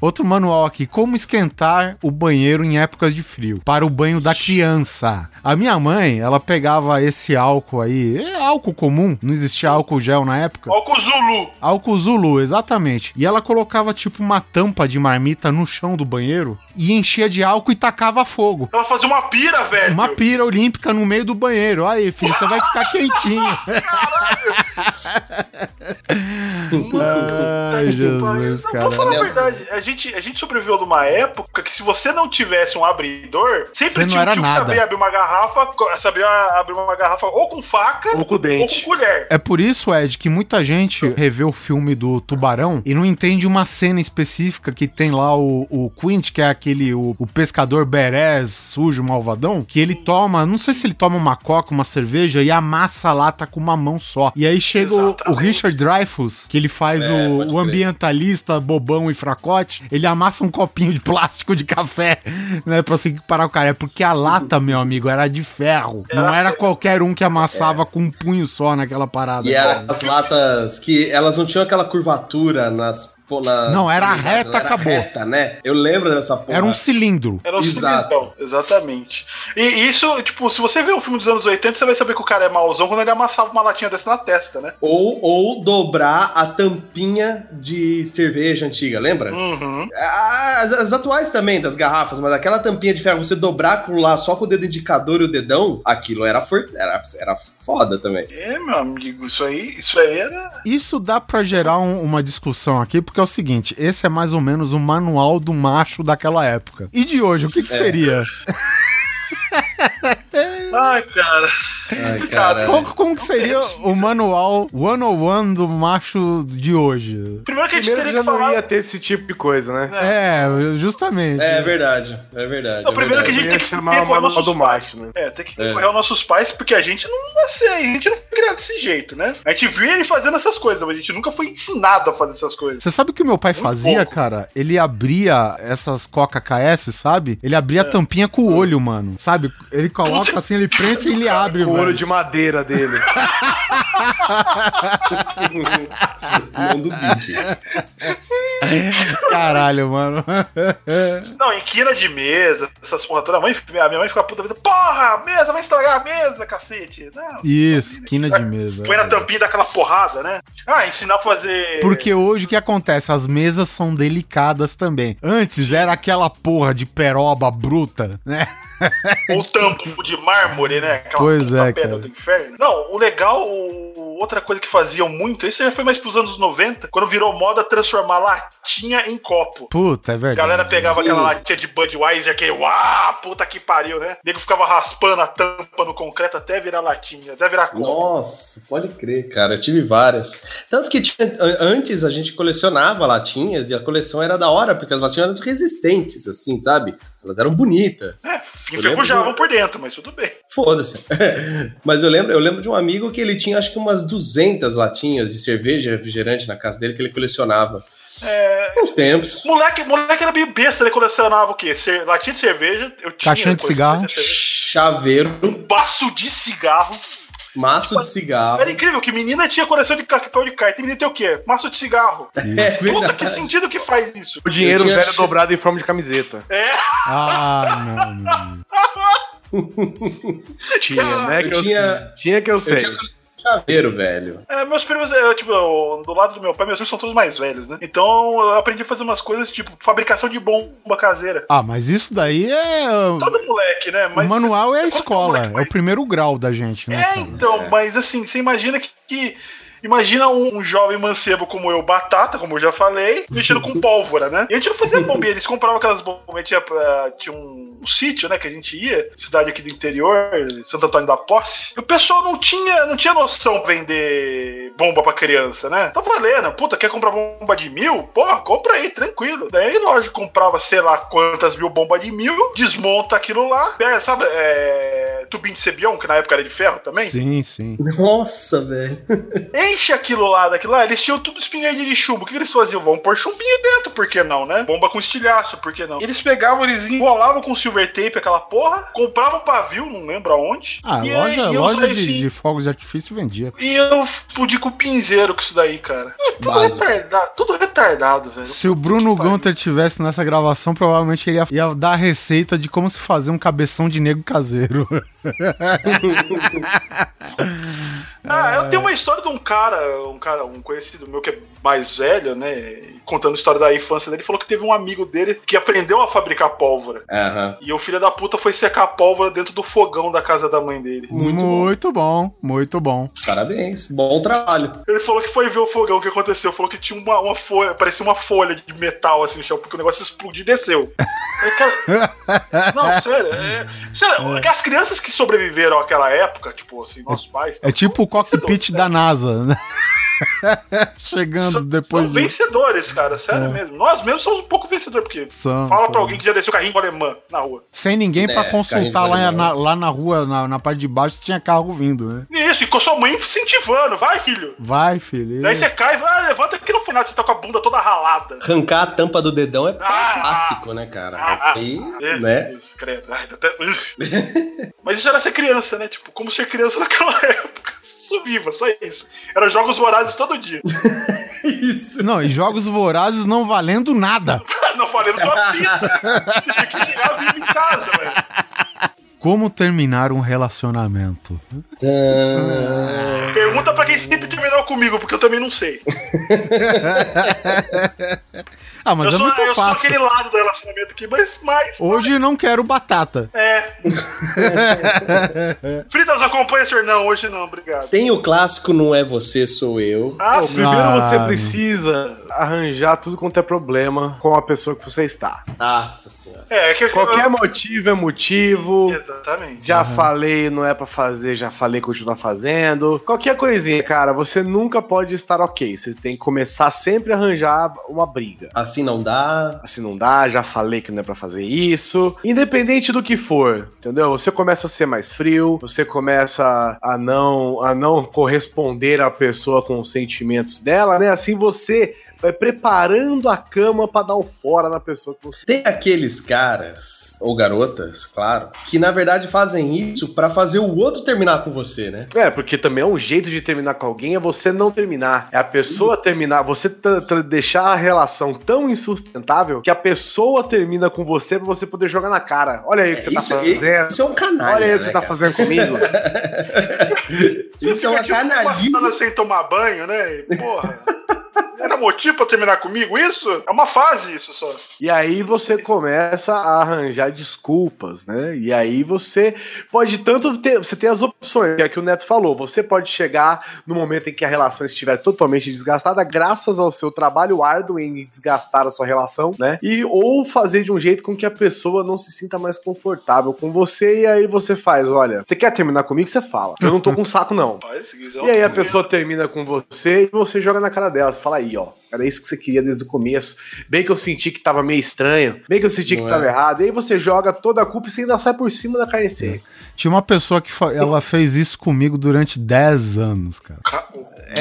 B: Outro manual aqui, como esquentar o banheiro em épocas de frio, para o banho da criança. A minha mãe, ela pegava esse álcool aí, é álcool comum, não existia álcool gel na época.
D: Álcool Zulu.
B: Álcool Zulu, exatamente. E ela colocava tipo uma tampa de marmita no chão do banheiro e enchia de álcool e tacava fogo.
D: Ela fazia uma pira, velho.
B: Uma pira olímpica no meio do banheiro. Aí, filho, você vai ficar quentinho. Ai, Jesus, cara.
D: vou falar a verdade. A gente, a gente sobreviveu numa época que se você não tivesse um abridor, sempre
B: Você não
D: tinha um
B: era
D: tio que
B: nada.
D: sabia abrir uma garrafa, sabia abrir uma garrafa ou com faca
I: Ou com o
D: ou
I: dente.
D: com colher.
B: É por isso, Ed, que muita gente revê o filme do Tubarão e não entende uma cena específica que tem lá o, o Quint, que é aquele, o, o pescador berés, sujo, malvadão, que ele toma, não sei se ele toma uma coca, uma cerveja e amassa a lata com uma mão só. E aí chega o, o. Richard Dreyfuss, que ele faz
C: É,
B: o, o ambientalista bobão e fracote, ele amassa um copinho de plástico de café, né, pra se parar o cara. É porque a lata, meu amigo, era de ferro. Não
D: Era
B: qualquer um que amassava com um punho só naquela parada.
C: E era as latas que elas não tinham aquela curvatura nas. Pô, nas
B: Não, era
C: unidades,
B: reta,
C: era
B: acabou.
C: reta, né? Eu lembro dessa porra.
B: Era um cilindro.
D: Era um
C: Exato.
D: cilindrão, exatamente. E isso, tipo, se você ver o filme dos anos 80, você vai saber que o cara é mauzão quando ele amassava uma latinha dessa na testa, né?
C: Ou, ou dobrar a tampinha de cerveja antiga, lembra?
D: Uhum.
C: As, as atuais também, das garrafas, mas aquela tampinha de ferro, você dobrar por lá só com o dedo indicador e o dedão, aquilo era, for, era, era foda também.
D: É, meu amigo, isso aí, isso aí era.
B: Isso dá pra gerar um- uma discussão aqui, porque é o seguinte: esse é mais ou menos o manual do macho daquela época. E de hoje, o que, que seria?
D: Ai, cara.
C: Ai, cara.
B: Qual- como que seria o manual 101 do macho de hoje?
D: Primeiro que a gente
I: Primeiro
D: teria
I: já
D: que
I: não
D: falar.
I: ia ter esse tipo de coisa, né?
B: É, justamente.
C: É verdade, é verdade.
D: Não,
C: é
D: primeiro que a
C: verdade.
D: gente tem que
I: chamar o manual do macho, né?
D: É, tem que
C: É.
D: recorrer aos nossos pais, porque a gente não nasceu, a gente não foi criado desse jeito, né? A gente viu ele fazendo essas coisas, mas a gente nunca foi ensinado a fazer essas coisas.
B: Você sabe o que o meu pai
D: Muito
B: fazia,
D: pouco.
B: cara? Ele abria essas Coca KS, sabe? Ele abria
D: É.
B: a tampinha com o olho, mano. Sabe? Ele coloca assim, ele prensa e ele abre,
I: Com olho de madeira dele.
C: Não duvide.
B: Caralho, mano.
D: Não, em quina de mesa, essas porra toda. A, mãe, a minha mãe fica puta vida. Porra, a mesa vai estragar a mesa, cacete. Não,
B: Isso, quina de mesa.
D: põe na tampinha daquela porrada, né? Ah, ensinar a fazer.
B: Porque hoje o que acontece? As mesas são delicadas também. Antes era aquela porra de peroba bruta, né?
D: Ou tampo de mármore, né? Aquela
B: Pois é,
D: pedra
B: cara.
D: do inferno. Não, o legal, o- outra coisa que faziam muito, isso já foi mais pros anos 90, quando virou moda transformar latinha em copo.
B: Puta, é
D: A
B: verdade.
D: galera pegava
C: Sim.
D: aquela latinha de Budweiser, que uau, puta que pariu, né? O nego ficava raspando a tampa no concreto até virar latinha, até virar copo.
C: Nossa, pode crer, cara. Eu tive várias. Tanto que tinha- an- antes a gente colecionava latinhas e a coleção era da hora, porque as latinhas eram resistentes, assim, sabe? Elas eram bonitas.
D: É, enferrujavam
C: lembro-
D: por dentro, mas tudo bem.
C: Foda-se. Mas eu lembro, eu lembro de um amigo que ele tinha acho que umas 200 latinhas de cerveja refrigerante na casa dele que ele colecionava.
D: É,
C: Uns tempos.
D: moleque, moleque era meio besta, ele colecionava o quê? Cer- latinha de cerveja, eu tinha.
B: Caixinha de cigarro.
D: de.
C: Chaveiro,
D: Um baço de cigarro.
C: Maço de cigarro.
D: Era incrível que menina tinha coleção de papel de carta. E menina tem o quê? Maço de cigarro.
C: É
D: Puta,
C: verdade.
D: que sentido que faz isso?
I: O dinheiro
C: Eu tinha
I: velho dobrado em forma de camiseta.
D: É,
B: Ah, não.
I: Tinha, né?
C: eu
I: Que eu
C: tinha-
I: sei. Tinha que eu sei.
C: tinha chaveiro, velho.
D: é, meus primos, é, tipo, eu- do lado do meu pai, meus primos são todos mais velhos, né? Então eu aprendi a fazer umas coisas tipo fabricação de bomba caseira.
B: Ah, mas isso daí é.
D: Todo moleque, né?
B: O manual é a escola,
D: moleque
B: é o primeiro grau da gente, né?
D: É, então, mas assim, você imagina que. que- Imagina um, um jovem mancebo como eu, batata, como eu já falei, mexendo com pólvora, né? E a gente não fazia bombinha, eles compravam aquelas bombas, tinha, pra- tinha um, um sítio, né, que a gente ia, cidade aqui do interior, Santo Antônio da Posse. E o pessoal não tinha, não tinha noção de vender bomba pra criança, né? Tá valendo, puta, quer comprar bomba de mil? Porra, compra aí, tranquilo. Daí, lógico, comprava sei lá quantas mil bombas de mil, desmonta aquilo lá, pega, sabe, é, tubinho de cebião, que na época era de ferro também.
B: Sim, sim.
C: Nossa, velho.
D: Enche aquilo lá, daquilo lá, eles tinham tudo espingarda de chumbo. O que eles faziam? Vão pôr chumbinho dentro, por que não, né? Bomba com estilhaço, por que não? Eles pegavam, eles enrolavam com silver tape aquela porra, compravam pavio, não lembro aonde.
B: Ah,
D: e
B: loja,
D: aí,
B: loja de,
D: assim,
B: de fogos de artifício vendia.
D: E eu explodir com o pinzeiro com isso daí, cara. É tudo
C: Básico.
D: retardado, tudo retardado, velho.
B: Se o Bruno. Gunter tivesse nessa gravação, provavelmente ele ia, ia dar a receita de como se fazer um cabeção de negro caseiro.
D: Ah, eu tenho uma história de um cara, um cara, um conhecido meu que é mais velho, né? Contando a história da infância dele, falou que teve um amigo dele que aprendeu a fabricar pólvora.
C: Aham.
D: E o filho da puta foi secar a pólvora dentro do fogão da casa da mãe dele.
B: Muito, bom. muito bom.
C: Parabéns. Bom trabalho.
D: Ele falou que foi ver o fogão, o que aconteceu? Falou que tinha uma, uma folha, parecia uma folha de metal assim no chão, porque o negócio explodiu e desceu. Cara, não, sério. É, sério, As crianças que sobreviveram àquela época, tipo assim, nossos pais.
B: É tipo o cockpit da NASA, né? Chegando
D: são,
B: depois
D: são
B: de.
D: vencedores, cara, sério
B: É.
D: mesmo. Nós mesmos somos um pouco vencedores, porque
B: São,
D: fala
B: são.
D: pra alguém que já desceu carrinho com alemã na rua.
B: Sem ninguém pra
C: É,
B: consultar
C: carrinho
B: lá, na, lá na rua, na, na parte de baixo, se tinha carro vindo, né?
D: Isso, e com sua mãe incentivando, vai, filho.
B: Vai, filho.
D: Daí você cai e ah, levanta aqui no final, você tá com a bunda toda ralada.
C: Arrancar a tampa do dedão é
D: Ah,
C: clássico, né, cara?
D: ah,
C: Isso aí,
D: É,
C: né?
D: isso, credo. Ai, até-. Mas isso era ser criança, né? Tipo, como ser criança naquela época. Sou viva, só isso. Era jogos vorazes todo dia.
C: Isso.
B: Não, e jogos vorazes não valendo nada.
D: Não falei no tua pista. Tinha que chegar vivo em casa, velho.
B: Como terminar um relacionamento?
D: Pergunta pra quem sempre terminou comigo, porque eu também não sei.
B: Ah, mas
D: eu
B: é
D: sou,
B: muito
D: eu sou
B: fácil.
D: aquele lado do relacionamento aqui, mas mais.
B: Hoje não quero batata.
D: É. Fritas acompanha, senhor? Não, hoje não, obrigado.
C: Tem o clássico Não É Você, Sou Eu.
D: Ah,
I: Pô, primeiro
B: Ah,
I: você precisa arranjar tudo quanto é problema com a pessoa que você está.
C: Nossa senhora.
D: É, é que
I: Qualquer motivo é motivo.
D: Exatamente.
I: Já falei, não é pra fazer, já falei, continua fazendo. Qualquer coisinha, cara, você nunca pode estar ok. Você tem que começar sempre a arranjar uma briga.
C: As Assim não dá.
A: assim não dá, já falei que não é pra fazer isso. Independente do que for, entendeu? Você começa a ser mais frio, você começa a não a não corresponder à pessoa com os sentimentos dela, né? Assim você vai preparando a cama pra dar o fora na pessoa que você
C: Tem aqueles caras, ou garotas, claro, que na verdade fazem isso pra fazer o outro terminar com você, né?
A: É, porque também é um jeito de terminar com alguém é você não terminar. É a pessoa terminar, você deixar a relação tão insustentável que a pessoa termina com você pra você poder jogar na cara. Olha aí o que você
C: isso,
A: tá fazendo.
C: isso é um canalha.
A: Olha aí o que
C: né,
A: você tá
C: cara?
A: fazendo comigo.
C: Isso é uma
D: Fica, tipo, uma
C: canalice.
D: semana sem tomar banho, né? Porra. Era motivo pra terminar comigo isso? É uma fase isso só.
A: E aí você começa a arranjar desculpas, né? E aí você pode tanto ter, você tem as opções, que é que o Neto falou, você pode chegar no momento em que a relação estiver totalmente desgastada, graças ao seu trabalho árduo em desgastar a sua relação, né? E ou fazer de um jeito com que a pessoa não se sinta mais confortável com você e aí você faz, olha, você quer terminar comigo, você fala. Eu não tô com saco não. E aí a pessoa termina com você e você joga na cara dela. Você fala aí, ó. Era isso que você queria desde o começo. Bem que eu senti que tava meio estranho. Bem que eu senti
C: Não
A: que
C: é?
A: tava errado. E aí você joga toda a culpa e você ainda sai por cima da carne seca.
B: Tinha uma pessoa que fa- ela fez isso comigo durante 10 anos, cara.
D: Ca-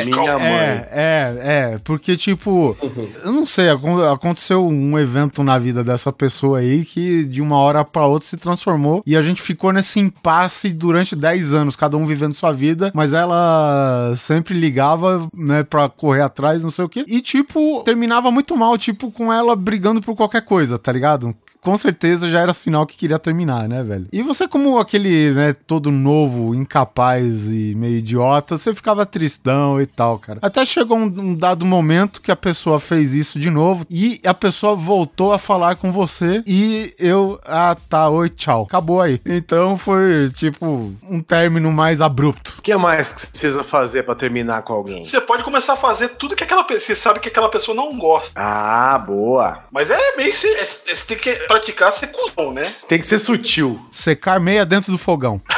A: Minha mãe.
B: É, é, é, porque tipo, eu não sei, acon- aconteceu um evento na vida dessa pessoa aí que de uma hora pra outra se transformou e a gente ficou nesse impasse durante 10 anos, cada um vivendo sua vida, mas ela sempre ligava, né, pra correr atrás, não sei o quê, e tipo, terminava muito mal, tipo, com ela brigando por qualquer coisa, tá ligado? Com certeza já era sinal que queria terminar, né, velho? E você, como aquele, né, todo novo, incapaz e meio idiota, você ficava tristão e tal, cara. Até chegou um, um dado momento que a pessoa fez isso de novo e a pessoa voltou a falar com você e eu, ah, tá, oi, tchau. Acabou aí. Então foi, tipo, um término mais abrupto.
A: O que mais que você precisa fazer pra terminar com alguém?
D: Você pode começar a fazer tudo que aquela pessoa. Você sabe que aquela pessoa não gosta.
A: Ah, boa.
D: Mas é meio que você, é- você tem que praticar ser cuzão, né?
A: Tem que ser sutil.
B: Secar meia dentro do fogão.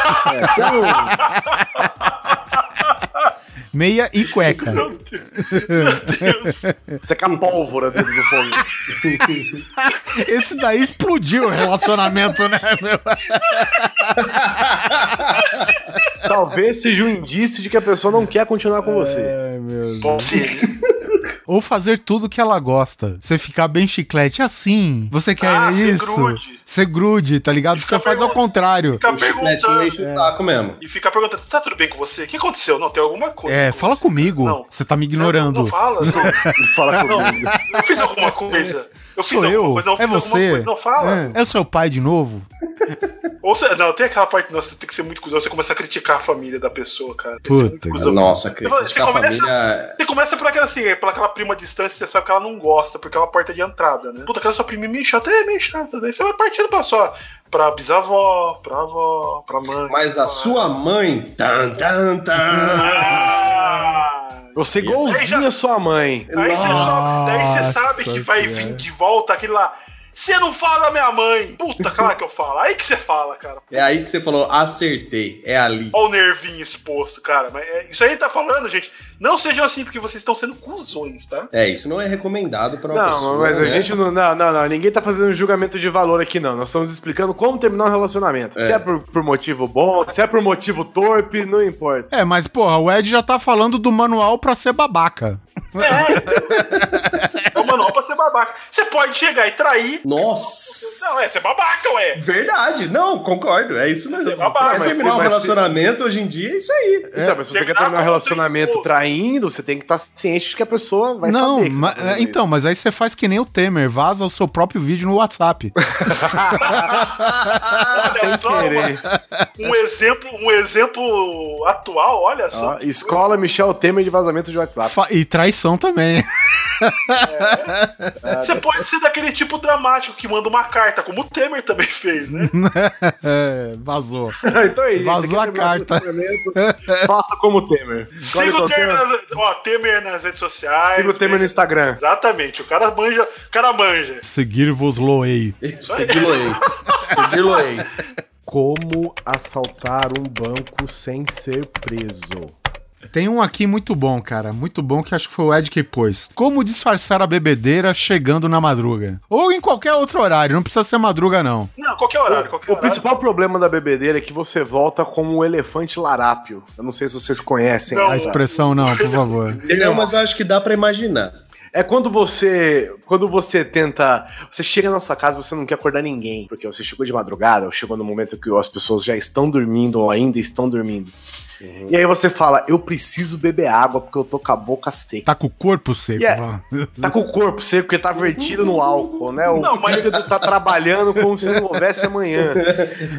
B: Meia e cueca.
D: Meu Deus.
A: Secar pólvora dentro do fogo.
B: Esse daí explodiu o relacionamento, né, meu?
A: Talvez seja um indício de que a pessoa não quer continuar com você.
B: Ai, meu Deus.
D: Ser.
B: Ou fazer tudo que ela gosta. Você ficar bem chiclete assim. Você quer
D: Ah,
B: isso?
D: grude.
B: Você grude, tá ligado? Você faz ao contrário.
D: Fica
C: O chiclete
D: perguntando.
C: enche o saco mesmo.
D: E ficar perguntando, tá tudo bem com você? O que aconteceu? Não, tem alguma coisa.
B: É,
D: com
B: fala
D: você.
B: comigo.
D: Não.
B: Você tá me
D: Não,
B: ignorando.
D: Não, fala, não.
A: Fala
D: Não,
A: comigo.
D: eu fiz alguma coisa. Eu fiz
B: Sou eu?
D: coisa, não,
B: é
D: fiz alguma
B: você?
D: coisa. Não fala.
B: É. é o seu pai de novo?
D: Ou você, não, tem aquela parte, nossa, você tem que ser muito cuzão, você começa a criticar a família da pessoa, cara. Que
B: Puta,
D: cuzão.
C: Nossa,
D: Você
C: criticar a
D: começa-
C: família.
D: Você começa por aquela assim, por aquela prima distância, você sabe que ela não gosta, porque é uma porta de entrada, né? Puta, aquela sua prima é meio chata, é meio chata. Daí você vai partindo pra só, pra bisavó, pra avó, pra mãe.
C: Mas a sua mãe. Tan, tan, tan.
A: Você é igualzinho a sua mãe.
D: Aí você,
B: Nossa
D: daí você sabe que vai
B: Senhora.
D: vir de volta aquele lá. Você não fala minha mãe! Puta, claro que eu falo. Aí que você fala, cara.
C: É aí que você falou, acertei. É ali.
D: Olha o nervinho exposto, cara. Mas é- isso aí tá falando, gente. Não sejam assim, porque vocês estão sendo cuzões, tá?
C: É, isso não é recomendado pra uma
A: Não,
C: pessoa.
A: mas a
C: né?
A: gente não, não. Não, não. Ninguém tá fazendo julgamento de valor aqui, não. Nós estamos explicando como terminar um relacionamento.
C: É.
A: Se é por, por motivo bom, se é por motivo torpe, não importa.
B: É, mas porra, o Ed já tá falando do manual pra ser babaca.
D: É o manual pra ser babaca. Você pode chegar e trair.
C: Nossa!
D: Não, é ser babaca, ué.
C: Verdade, não, concordo. É isso mesmo.
D: Você é babaca,
C: Quer terminar um
A: mas se-
C: relacionamento hoje em dia, é isso aí.
A: Então, mas se você quer
D: terminar
A: um relacionamento traindo, você tem que estar ciente de que a pessoa vai
B: não,
A: saber você
B: ma-
A: tá fazendo
B: então,
A: isso.
B: mas aí você faz que nem o Temer, vaza o seu próprio vídeo no WhatsApp.
D: Olha
A: Sem
D: só,
A: querer.
D: Um exemplo, um exemplo atual, olha só.
A: Ó, escola Michel Temer de vazamento de WhatsApp.
B: Fa- e traição também.
D: Você pode ser daquele tipo dramático que manda uma carta, como o Temer também fez, né?
B: É, vazou.
A: então é isso.
B: Vazou a carta.
A: Faça como o Temer.
D: Siga o Temer
A: Temer.
D: nas, ó, Temer nas redes sociais.
A: Siga o Temer no Instagram.
D: Exatamente, o cara manja, o cara manja.
B: Seguir-vos-loei.
C: Segui-lo-ei. Segui-lo-ei.
A: Como assaltar um banco sem ser preso?
B: Tem um aqui muito bom, cara. Muito bom, que acho que foi o Ed que pôs. Como disfarçar a bebedeira chegando na madruga? Ou em qualquer outro horário, não precisa ser madruga, não.
D: Não, qualquer horário, qualquer
A: O
D: horário.
A: principal problema da bebedeira é que você volta como o elefante larápio. Eu não sei se vocês conhecem
D: Não.
B: A expressão não, por favor.
C: Não, mas eu acho que dá pra imaginar.
A: É quando você. Quando você tenta. Você chega na sua casa e você não quer acordar ninguém. Porque você chegou de madrugada, ou chegou no momento que as pessoas já estão dormindo ou ainda estão dormindo. E aí você fala, eu preciso beber água porque eu tô com a boca seca.
B: Tá com o corpo seco.
A: Yeah. Tá com o corpo seco porque tá vertido no álcool, né? O
D: Não, mas-
A: fígado tá trabalhando como se não houvesse amanhã.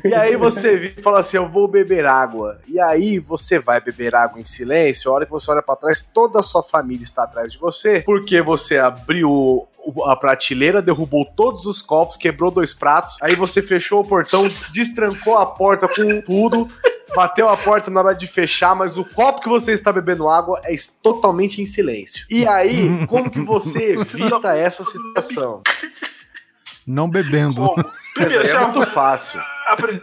A: E aí você vira e fala assim: eu vou beber água. E aí você vai beber água em silêncio. A hora que você olha pra trás, toda a sua família está atrás de você. Porque você abriu a prateleira, derrubou todos os copos, quebrou dois pratos. Aí você fechou o portão, destrancou a porta com tudo. Bateu a porta na hora de fechar, mas o copo que você está bebendo água é totalmente em silêncio. E aí, como que você evita essa situação?
B: Não bebendo.
D: Como? Primeiro, você
A: é muito fácil.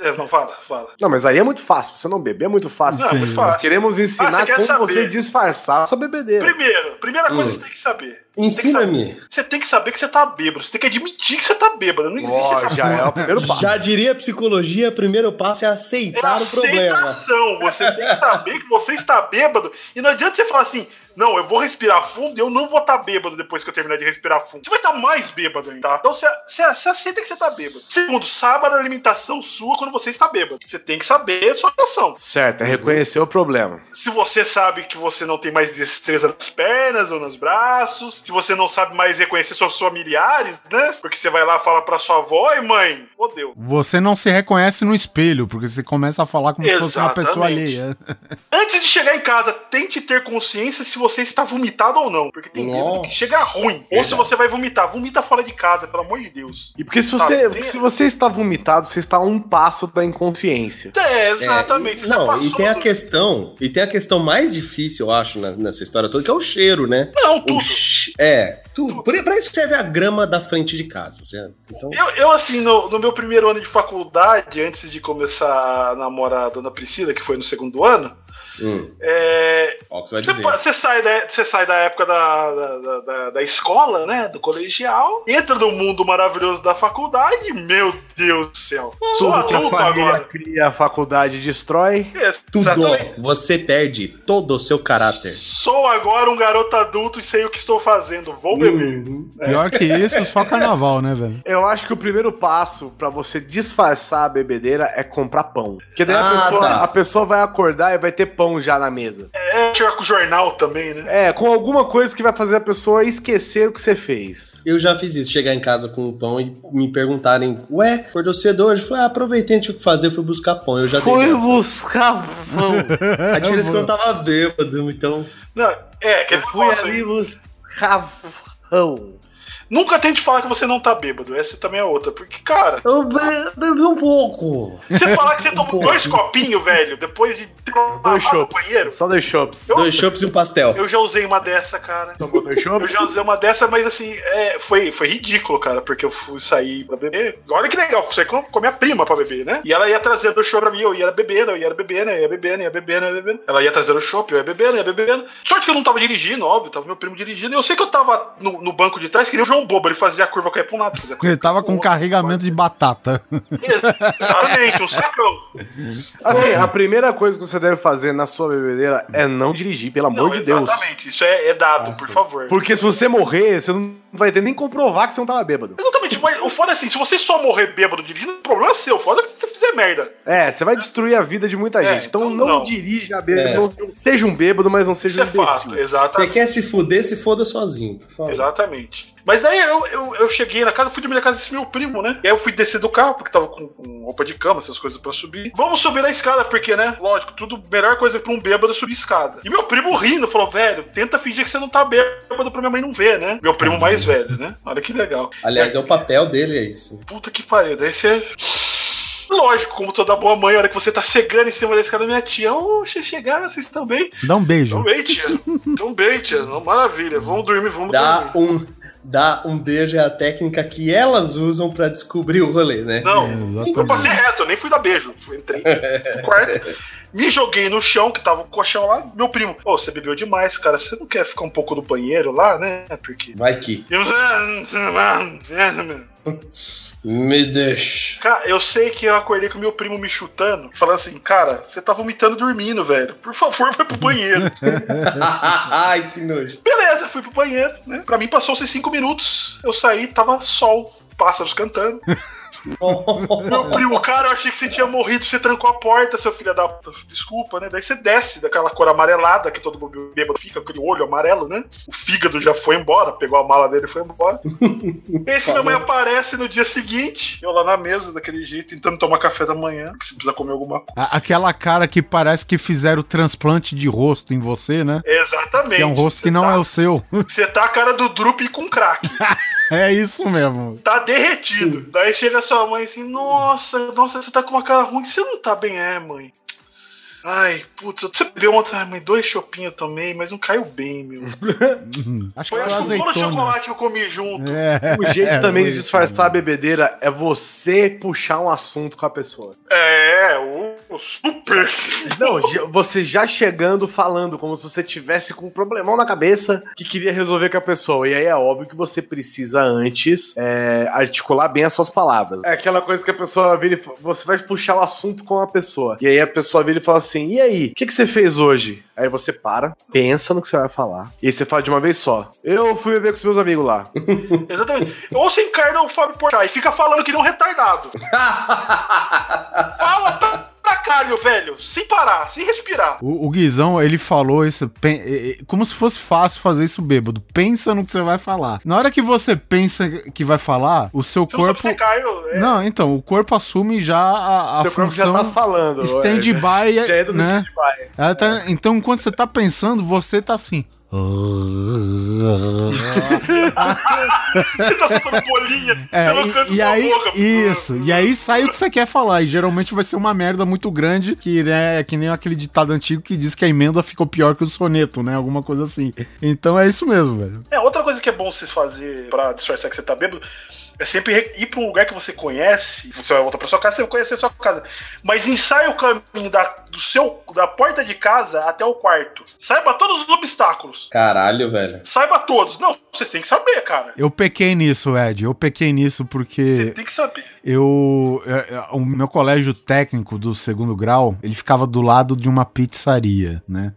D: é, Não, fala, fala.
A: Não, mas aí é muito fácil. Você não beber é muito fácil.
D: Não, é muito
B: Sim.
A: Nós
D: fácil.
A: queremos
D: Ah,
A: ensinar
D: você quer
A: como
D: saber.
A: você disfarçar a sua bebedeira.
D: Primeiro, primeira coisa
C: Hum.
D: que você tem que saber.
C: Ensina-me.
D: Você tem que saber que você tá bêbado. Você tem que admitir que você tá bêbado. Não existe
A: Ó,
D: essa
A: já é o primeiro passo.
C: Já diria a psicologia, primeiro passo é
D: É
C: aceitar o problema.
D: aceitação. Você tem que saber que você está bêbado. E não adianta você falar assim: não, eu vou respirar fundo e eu não vou estar bêbado depois que eu terminar de respirar fundo. Você vai estar mais bêbado ainda, tá? Então você, você, você aceita que você está bêbado. Segundo, saiba da alimentação sua quando você está bêbado. Você tem que saber a sua alimentação.
A: Certo, é reconhecer o problema.
D: Se você sabe que você não tem mais destreza nas pernas ou nos braços, se você não sabe mais reconhecer seus familiares, né? Porque você vai lá e fala pra sua avó, e mãe, fodeu.
B: Você não se reconhece no espelho, porque você começa a falar como se fosse uma pessoa
D: Exatamente.
B: alheia.
D: Antes de chegar em casa, tente ter consciência se você está vomitado ou não. Porque tem bêbado que chega ruim. Ou se você vai vomitar, vomita fora de casa, pelo amor de Deus.
A: E porque se
D: Tá,
A: você,
D: tem-
A: porque se você está vomitado, você está a um passo da inconsciência.
D: É,
C: É,
D: exatamente.
C: e-
D: você já
C: não, e tem a questão, e tem a questão mais difícil, eu acho, nessa história toda, que é o cheiro, né?
D: Não,
C: O é, tudo. Por, pra isso serve a grama da frente de casa, certo? Então,
D: Eu, eu, assim, no, no meu primeiro ano de faculdade, antes de começar a namorar a dona Priscila, que foi no segundo ano,
C: hum,
D: é,
C: você vai
D: Você,
C: dizer.
D: pa- você sai da, você sai da época da, da, da- da, escola, né? Do colegial, entra no mundo maravilhoso da faculdade, meu Deus do céu. Sou
A: Tudo que a
D: adulto
A: família
D: agora.
A: cria, a faculdade destrói.
D: É,
C: Tudo,
D: exatamente.
C: você perde todo o seu caráter.
D: Sou agora um garoto adulto e sei o que estou fazendo. Vou beber.
C: Uhum.
B: Pior que isso, só carnaval, né, velho?
A: Eu acho que o primeiro passo pra você disfarçar a bebedeira é comprar pão. Porque daí a,
C: Ah,
A: pessoa,
C: tá.
A: a pessoa vai acordar e vai ter pão já na mesa.
D: É, chegar com o jornal também, né?
A: É, com alguma coisa que vai fazer a pessoa esquecer o que você fez.
C: Eu já fiz isso, chegar em casa com o pão e me perguntarem, ué, acordou cedo hoje? Eu Falei, ah, aproveitei, não tinha o que fazer, fui buscar pão. Eu já dessa.
A: buscar pão.
C: A diferença é que eu não tava bêbado, então...
D: Não, é, que
A: Eu fui ali buscar pão.
D: Nunca tente falar que você não tá bêbado. Essa também é outra. Porque, cara,
C: Eu be- bebi um pouco.
D: você falar que você tomou dois copinhos, velho, depois de ter
A: Dois chopps.
D: banheiro.
A: Só dois chopps.
C: Dois chopps e um pastel.
D: Eu já usei uma dessa, cara.
A: Tomou dois
D: Eu
A: chopps?
D: já usei uma dessa, mas assim, é, foi, foi ridículo, cara, porque eu fui sair pra beber. Olha que legal, fui sair com, com a minha prima pra beber, né? E ela ia trazendo o show pra mim, eu ia bebendo, eu ia bebendo, eu ia bebendo, ia bebendo, ia bebendo. Ela ia trazendo o chopp, eu ia bebendo, ia bebendo. Sorte que eu não tava dirigindo, óbvio, tava meu primo dirigindo. Eu sei que eu tava no, no banco de trás, que nem o João Bobo, ele fazia a curva cair pra um lado. Fazia
B: Ele tava com
D: outro.
B: carregamento de batata.
D: Exatamente, um sacão.
A: Assim, a primeira coisa que você deve fazer na sua bebedeira é não dirigir, pelo amor
D: Não,
A: de Deus.
D: Exatamente, isso é, é dado,
C: Ah,
D: por favor.
A: Porque se você morrer, você não vai ter nem comprovar que você não tava bêbado.
D: Exatamente, mas o foda é assim, se você só morrer bêbado dirigindo, o problema é seu, o foda é que você fizer merda.
A: É, você vai destruir a vida de muita
D: É,
A: gente. Então,
D: então
A: não,
D: não.
A: dirija bêbado. não- Seja um bêbado, mas não
D: Isso
A: seja
D: é
A: um imbecil.
D: fato,
C: Você
D: exatamente.
C: quer se fuder, se foda sozinho. por favor.
D: Exatamente. Mas daí eu, eu, eu cheguei na casa, fui dormir na casa desse meu primo, né? E aí eu fui descer do carro, porque tava com, com roupa de cama, essas coisas pra subir. Vamos subir na escada, porque, né? Lógico, tudo, melhor coisa pra um bêbado é subir escada. E meu primo rindo, falou, velho, tenta fingir que você não tá bêbado pra minha mãe não ver, né? Meu primo mais velho, né? Olha que legal.
C: Aliás, é o papel dele, é isso.
D: Puta que pariu. Daí você. Lógico, como toda boa mãe, a hora que você tá chegando em cima da escada, minha tia, ô, vocês chegaram, vocês estão bem?
B: Dá um beijo.
D: Tão bem, tia. Tão bem, tia. Maravilha. Vamos dormir, vamos
C: Dá
D: dormir.
C: um, dá um beijo é a técnica que elas usam pra descobrir o rolê, né?
D: Não,
B: É,
D: eu
B: exatamente.
D: passei reto, eu nem fui dar beijo. Entrei no quarto. Me joguei no chão, que tava o colchão lá. Meu primo, ô, você bebeu demais, cara. Você não quer ficar um pouco no banheiro lá, né? Porque.
C: Vai que.
D: Eu-
C: Me deixa.
D: Cara, eu sei que eu acordei com meu primo me chutando, falando assim, cara, você tá vomitando dormindo, velho. Por favor, vai pro banheiro.
C: Ai, que nojo.
D: Beleza, fui pro banheiro, né? Pra mim passou-se cinco minutos. Eu saí, tava sol, pássaros cantando. Meu primo, cara, eu achei que você tinha morrido, você trancou a porta, seu filho da. Desculpa, né? Daí você desce daquela cor amarelada que todo mundo bêbado fica, aquele olho amarelo, né? O fígado já foi embora, pegou a mala dele e foi embora. Esse minha mãe aparece no dia seguinte, eu lá na mesa, daquele jeito, tentando tomar café da manhã, que você precisa comer alguma coisa.
B: Aquela cara que parece que fizeram transplante de rosto em você, né?
D: Exatamente.
B: Que é um rosto que não
D: tá-
B: é o seu.
D: Você tá a cara do Drup com crack.
B: É isso mesmo.
D: tá derretido. Daí chega sua mãe assim, nossa, nossa, você tá com uma cara ruim, você não tá bem, é, mãe. Ai, putz, você bebeu ontem, ai, mãe, dois chopinhos eu tomei, mas não caiu bem, meu.
B: Acho que
D: Foi
B: foi
D: acho que bolo de
B: azeitona.
D: chocolate que eu comi junto.
B: É,
I: O jeito também de
B: foi
I: disfarçar a bebedeira é você puxar um assunto com a pessoa.
D: É, o, o super.
I: Não, você já chegando falando como se você tivesse com um problemão na cabeça que queria resolver com a pessoa. E aí é óbvio que você precisa antes é, articular bem as suas palavras. É aquela coisa que a pessoa vira e você vai puxar o assunto com a pessoa. E aí a pessoa vira e fala assim: e aí, o que, que você fez hoje? Aí você para, pensa no que você vai falar. E aí você fala de uma vez só. Eu fui beber com os meus amigos lá.
D: Exatamente. Ou você encarna o Fábio Porchat e fica falando que nem um retardado. Fala caralho, velho, sem parar, sem respirar.
B: O, o Guizão, ele falou isso é, é, como se fosse fácil fazer isso bêbado. Pensa no que você vai falar. Na hora que você pensa que vai falar, o seu
D: Você não
B: corpo.
D: se Caio. É,
B: Não, então, o corpo assume já a, a
I: Seu corpo já
B: função
I: tá falando.
B: stand-by,
I: Já entra no
B: né?
I: stand-by.
B: Tá- então, enquanto você tá pensando, você tá assim.
D: Você tá soltando bolinha
B: É,
D: pelo canto
B: e, e
D: da
B: aí,
D: boca.
B: isso, e aí sai o que você quer falar, e geralmente vai ser uma merda muito grande, que né, é que nem aquele ditado antigo que diz que a emenda ficou pior que o soneto, né, alguma coisa assim. Então é isso mesmo, velho.
D: É, outra coisa que é bom vocês fazer pra disfarçar que você tá bêbado é sempre re- ir pra um lugar que você conhece. Você vai voltar pra sua casa, você vai conhecer a sua casa. Mas ensaia o caminho da, do seu, da porta de casa até o quarto. Saiba todos os obstáculos.
C: Caralho, velho.
D: Saiba todos. Não, você tem que saber, cara.
B: Eu pequei nisso, Ed, eu pequei nisso
D: Você
B: porque
D: tem que saber.
B: eu. é, é, O meu colégio técnico do segundo grau, ele ficava do lado de uma pizzaria, né?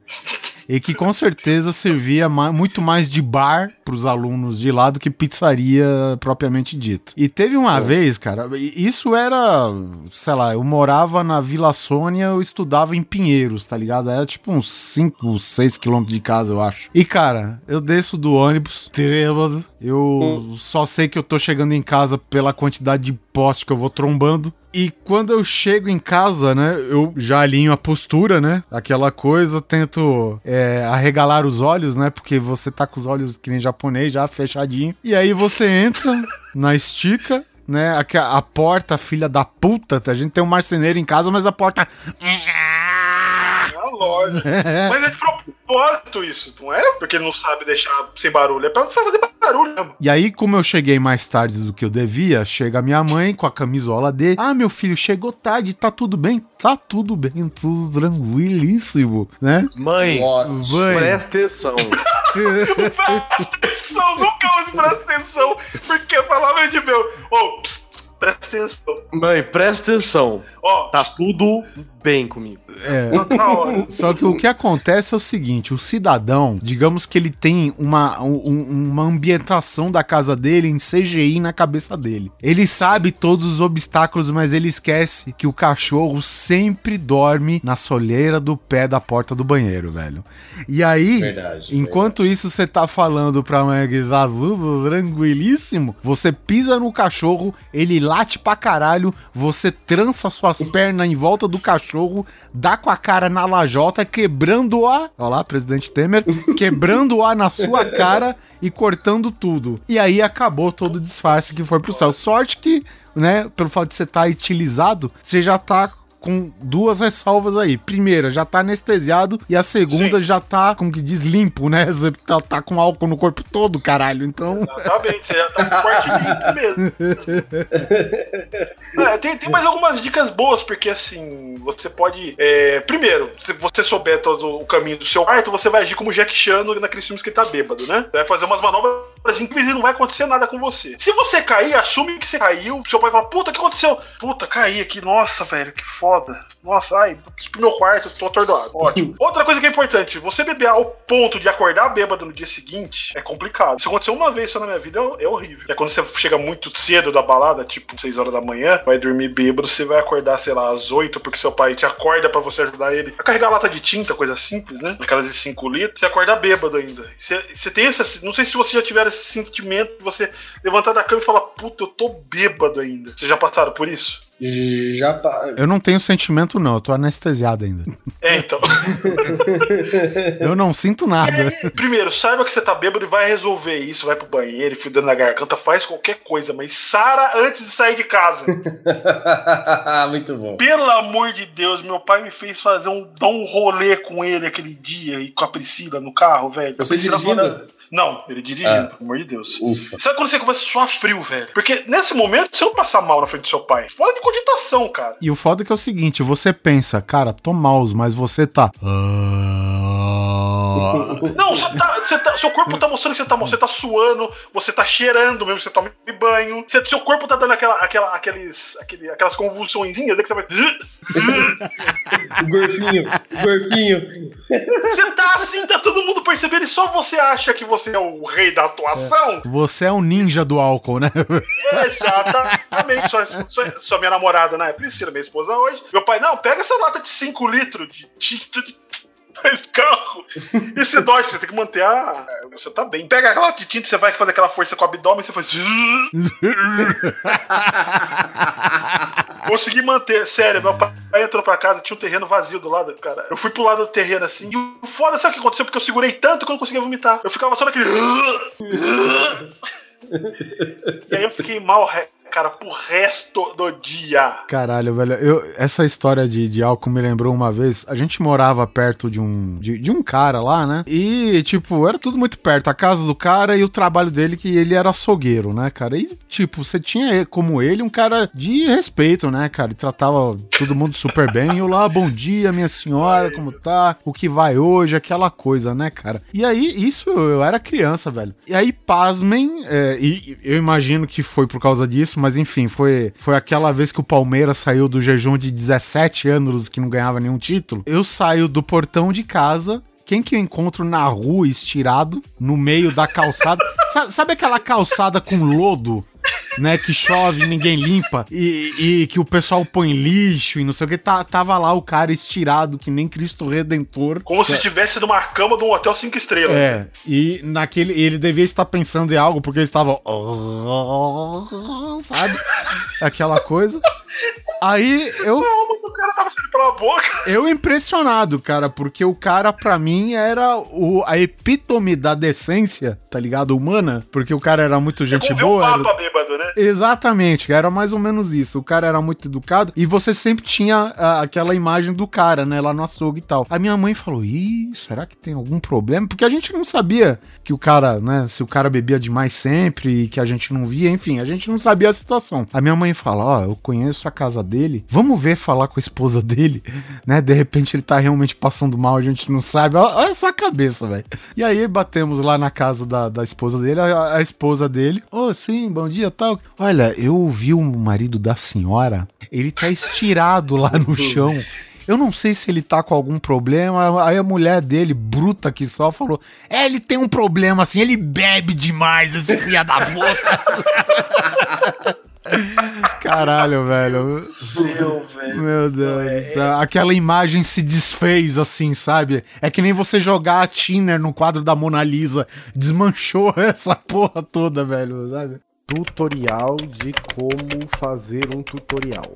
B: E que com certeza servia ma- muito mais de bar pros alunos de lá do que pizzaria propriamente dito. E teve uma vez, cara, isso era, sei lá, eu morava na Vila Sônia, eu estudava em Pinheiros, tá ligado? Era tipo uns 5, 6 quilômetros de casa, eu acho. E, cara, eu desço do ônibus, trêbado, eu só sei que eu tô chegando em casa pela quantidade de poste que eu vou trombando. E quando eu chego em casa, né, eu já alinho a postura, né? Aquela coisa, tento é, arregalar os olhos, né? Porque você tá com os olhos que nem japonês, já fechadinho. E aí você entra na estica, né? A, a porta, filha da puta, a gente tem um marceneiro em casa, mas a porta.
D: É uma loja. Mas é de propósito isso, não é? Porque ele não sabe deixar sem barulho. É pra fazer barulho mesmo.
B: E aí, como eu cheguei mais tarde do que eu devia, chega minha mãe com a camisola dele. Ah, meu filho, chegou tarde, tá tudo bem? Tá tudo bem, tudo tranquilíssimo, né?
I: Mãe.
B: Mãe.
I: presta atenção.
D: Presta atenção, nunca use presta atenção, porque a palavra é de meu. Ô, pss, presta atenção.
I: Mãe, presta atenção.
D: Ó,
I: Tá tudo bem comigo.
D: tá na hora.
B: Só que o que acontece é o seguinte: o cidadão, digamos que ele tem uma, um- uma ambientação da casa dele em CGI na cabeça dele. Ele sabe todos os obstáculos, mas ele esquece que o cachorro sempre dorme na soleira do pé da porta do banheiro, velho. E aí.
C: Verdade.
B: Enquanto isso você tá falando pra Maguizar tranquilíssimo, você pisa no cachorro, ele late pra caralho, você trança suas pernas em volta do cachorro, dá com a cara na lajota, quebrando-a, olha lá, presidente Temer, quebrando-a na sua cara e cortando tudo. E aí acabou todo o disfarce que foi pro céu. Sorte que, né, pelo fato de você estar tá utilizado, você já tá com duas ressalvas aí. Primeira, já tá anestesiado. E a segunda, já tá, como que diz, limpo, né? Você tá, tá com álcool no corpo todo, caralho. Então.
D: Exatamente, você já tá com corte limpo mesmo. É, tem, tem mais algumas dicas boas, porque assim, você pode. é, primeiro, se você souber todo o caminho do seu quarto, você vai agir como Jack Chan naqueles filmes que ele tá bêbado, né? Você vai fazer umas manobras incríveis e não vai acontecer nada com você. Se você cair, assume que você caiu, seu pai fala, puta, o que aconteceu? Puta, caí aqui, nossa, velho, que foda. Bob. Nossa, ai, pro meu quarto, tô atordoado. Ótimo. Outra coisa que é importante, você beber ao ponto de acordar bêbado no dia seguinte é complicado. Isso aconteceu uma vez só na minha vida, é, é horrível. É quando você chega muito cedo da balada, tipo 6 horas da manhã, vai dormir bêbado, você vai acordar, sei lá, às 8, porque seu pai te acorda pra você ajudar ele a carregar lata de tinta, coisa simples, né? Aquelas de 5 litros, você acorda bêbado ainda. Você, você tem esse. Não sei se você já tiver esse sentimento de você levantar da cama e falar, puta, eu tô bêbado ainda. Vocês já passaram por isso?
C: Já
B: Eu não tenho sentimento, não. Eu tô anestesiado ainda.
D: É, então.
B: Eu não sinto nada.
D: Primeiro, saiba que você tá bêbado e vai resolver isso, vai pro banheiro, e fudendo na garganta, faz qualquer coisa, mas Sara antes de sair de casa.
C: Muito bom.
D: Pelo amor de Deus, meu pai me fez fazer um, dar um rolê com ele aquele dia e com a Priscila no carro, velho.
C: Você dirigindo?
D: falando- Não, ele dirigindo,
C: Ah.
D: pelo amor de Deus.
C: Ufa.
D: Sabe quando você começa a suar frio, velho? Porque nesse momento você não passa mal na frente do seu pai. Fora de cogitação, cara.
B: E o foda é que é o seguinte, você pensa, cara, tô mouse, mas você tá.
D: Não, você tá, você tá- seu corpo tá mostrando que você tá, você tá suando, você tá cheirando mesmo, você toma banho. Você- seu corpo tá dando aquela, aquela, aqueles, aquele, aquelas convulsõezinhas, né, que você vai.
C: O gorfinho, o gorfinho.
D: Você tá assim, tá todo mundo percebendo e só você acha que você é o rei da atuação?
B: Você é um ninja do álcool, né?
D: Exatamente. Só, só, só minha namorada, né? Priscila, minha esposa hoje. Meu pai, não, pega essa lata de 5 litros de tinta de faz carro. E você dói, você tem que manter a. Você tá bem. Pega aquela de tinta, você vai fazer aquela força com o abdômen, você faz. Consegui manter, sério, meu pai entrou pra casa, tinha um terreno vazio do lado, cara. Eu fui pro lado do terreno assim, e o foda, sabe o que aconteceu? Porque eu segurei tanto que eu não conseguia vomitar. Eu ficava só naquele. E aí eu fiquei mal, cara, pro resto do dia.
B: Caralho, velho. Eu, essa história de, de álcool me lembrou uma vez. A gente morava perto de um, de, de um cara lá, né? E, tipo, era tudo muito perto. A casa do cara e o trabalho dele, que ele era açougueiro, né, cara? E, tipo, você tinha como ele um cara de respeito, né, cara? Ele tratava todo mundo super bem. E eu lá, bom dia, minha senhora, como tá? O que vai hoje? Aquela coisa, né, cara? E aí, isso eu era criança, velho. E aí, pasmem, é, e e eu imagino que foi por causa disso, mas enfim, foi, foi aquela vez que o Palmeiras saiu do jejum de 17 anos que não ganhava nenhum título. Eu saio do portão de casa. Quem que eu encontro na rua estirado, no meio da calçada? sabe, sabe aquela calçada com lodo? Né, que chove e ninguém limpa e, e que o pessoal põe lixo e não sei o que, tá, tava lá o cara estirado que nem Cristo Redentor.
D: Como se estivesse numa cama de um hotel 5 estrelas.
B: É, e naquele. Ele devia estar pensando em algo, porque ele estava. Sabe? Aquela coisa. Aí eu.
D: O cara tava saindo pela boca.
B: Eu impressionado, cara, porque o cara, pra mim, era o, a epítome da decência, tá ligado? Humana. Porque o cara era muito gente
D: Como ver um
B: boa. era-
D: papa bêbado, né?
B: Exatamente, era mais ou menos isso. O cara era muito educado e você sempre tinha ah, aquela imagem do cara, né, lá no açougue e tal. A minha mãe falou: Ih, será que tem algum problema? Porque a gente não sabia que o cara, né, se o cara bebia demais sempre e que a gente não via, enfim, a gente não sabia a situação. A minha mãe fala: Ó, eu conheço a casa dele, vamos ver falar com a esposa dele, né? De repente ele tá realmente passando mal, a gente não sabe. Olha olha essa cabeça, velho. E aí batemos lá na casa da, da esposa dele, a, a esposa dele, ô, sim, bom dia, tal. Olha, eu vi o marido da senhora, ele tá estirado lá no chão. Eu não sei se ele tá com algum problema. Aí a mulher dele, bruta que só, falou: É, ele tem um problema assim, ele bebe demais, esse filho da puta. Caralho, velho.
D: Meu, velho.
B: Meu Deus. do céu. Aquela imagem se desfez assim, sabe? É que nem você jogar a Tiner no quadro da Mona Lisa. Desmanchou essa porra toda, velho, sabe?
J: Tutorial de como fazer um tutorial.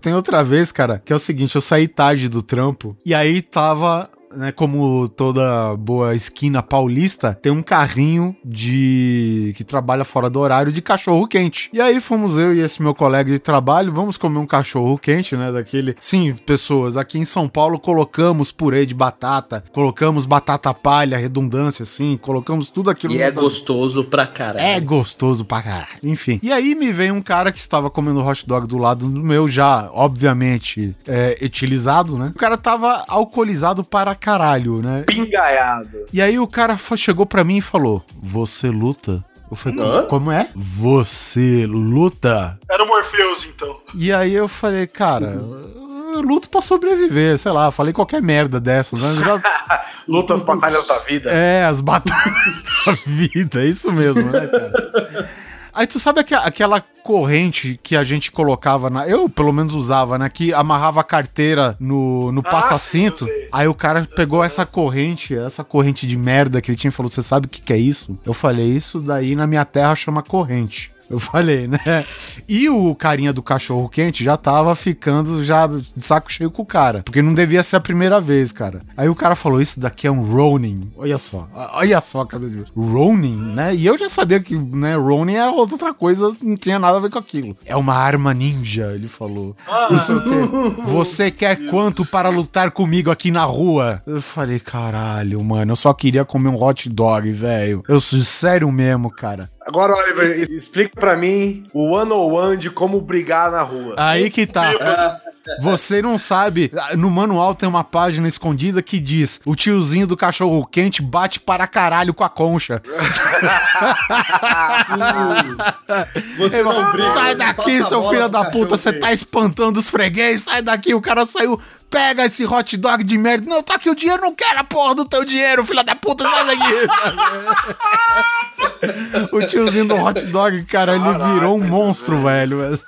B: Tem outra vez, cara, que é o seguinte, eu saí tarde do trampo e aí tava né, como toda boa esquina paulista, tem um carrinho de que trabalha fora do horário de cachorro quente. E aí fomos eu e esse meu colega de trabalho, vamos comer um cachorro quente, né, daquele. Sim, pessoas, aqui em São Paulo colocamos purê de batata, colocamos batata palha, redundância assim, colocamos tudo aquilo
C: E é gostoso pra caralho.
B: é gostoso pra caralho. Enfim. E aí me vem um cara que estava comendo hot dog do lado do meu, já, obviamente, é, etilizado, né? O cara tava alcoolizado para caralho, né?
A: Pingaiado.
B: E aí o cara chegou pra mim e falou: Você luta? Eu falei,
C: Hã?
B: como é? Você luta?
D: Era o Morpheus, então.
B: E aí eu falei, cara, eu luto pra sobreviver, sei lá, falei qualquer merda dessas, né? Já-
A: Luta as batalhas da vida.
B: É, as batalhas da vida, é isso mesmo, né, cara? Aí tu sabe aque- aquela corrente que a gente colocava na. Eu, pelo menos, usava, né? Que amarrava a carteira no, no
D: Ah,
B: passacinto. Aí o cara pegou essa corrente, essa corrente de merda que ele tinha e falou: Você sabe o que, que é isso? Eu falei: Isso daí na minha terra chama corrente. Eu falei, né? E o carinha do cachorro quente já tava ficando já de saco cheio com o cara. Porque não devia ser a primeira vez, cara. Aí o cara falou: Isso daqui é um Ronin. Olha só. Olha só, cara. Ronin, né? E eu já sabia que, né, Ronin era outra coisa, não tinha nada a ver com aquilo. É uma arma ninja, ele falou. Não sei o quê. Você quer quanto para lutar comigo aqui na rua? Eu falei, caralho, mano, eu só queria comer um hot dog, velho. Eu sou sério mesmo, cara.
A: Agora, Oliver, explica pra mim o one-on-one de como brigar na rua.
B: Aí que tá. Você não sabe. No manual tem uma página escondida que diz: o tiozinho do cachorro quente bate para caralho com a concha.
C: Você não briga.
B: Sai daqui, seu filho da puta, você
C: quente.
B: tá espantando os freguês, sai daqui, o cara saiu, pega esse hot dog de merda. Não, tá aqui o dinheiro, não quero a porra do teu dinheiro, filho da puta, sai daqui. o tiozinho do hot dog, cara, ele virou um monstro, velho.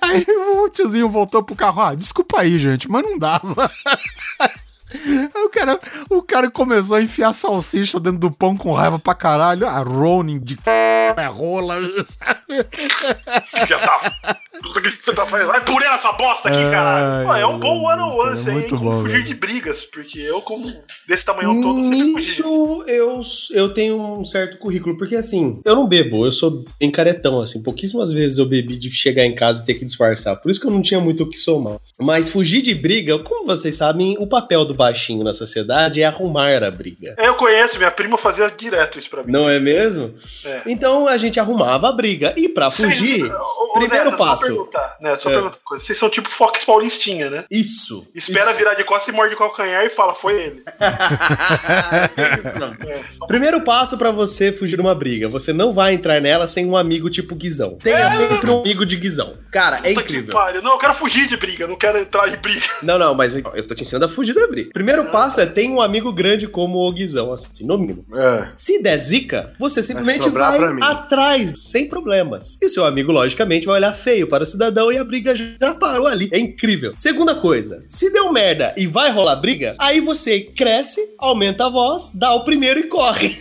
B: Aí o tiozinho voltou pro carro, ah, desculpa aí, gente, mas não dava. Aí O cara, o cara começou a enfiar salsicha dentro do pão com raiva pra caralho. A Ronin de c... é rola. sabe?
D: Já tá. Puta que filho da faz. Vai purê essa bosta aqui, caralho. Pô, é um bom one on one
B: é
D: isso aí, Como
B: bom,
D: fugir
B: velho.
D: de brigas, porque eu, como desse tamanho todo.
C: Nisso eu, eu tenho um certo currículo, porque assim, eu não bebo, eu sou bem caretão, assim, pouquíssimas vezes eu bebi de chegar em casa e ter que disfarçar, por isso que eu não tinha muito o que somar. Mas fugir de briga, como vocês sabem, o papel do baixinho na sociedade é arrumar a briga.
D: É, eu conheço, minha prima fazia direto isso pra mim.
C: Não é mesmo?
D: É.
C: Então a gente arrumava a briga. E pra fugir,
D: Vocês- Ô,
C: primeiro
D: Neto, só
C: passo.
D: perguntar, Neto, só
C: É.
D: perguntar coisa. Vocês são tipo Fox Paulistinha, né?
C: Isso.
D: Espera
C: isso.
D: virar de costas e morde o calcanhar e fala, foi ele.
C: Isso, não.
D: É.
C: Primeiro passo pra você fugir de uma briga. Você não vai entrar nela sem um amigo tipo Guizão. Tenha sempre um amigo de Guizão. Cara, é
D: Puta que
C: incrível.
D: Não, eu quero fugir de briga, não quero entrar em briga.
C: Não, não, mas eu tô te ensinando a fugir da briga. Primeiro passo é ter um amigo grande como o Guizão, assim, no mínimo.
A: É.
C: Se der zica, você simplesmente vai
A: mim.
C: atrás, sem problemas. E o seu amigo, logicamente, vai olhar feio para o cidadão e a briga já parou ali. É incrível. Segunda coisa, se deu merda e vai rolar briga, aí você cresce, aumenta a voz, dá o primeiro e corre.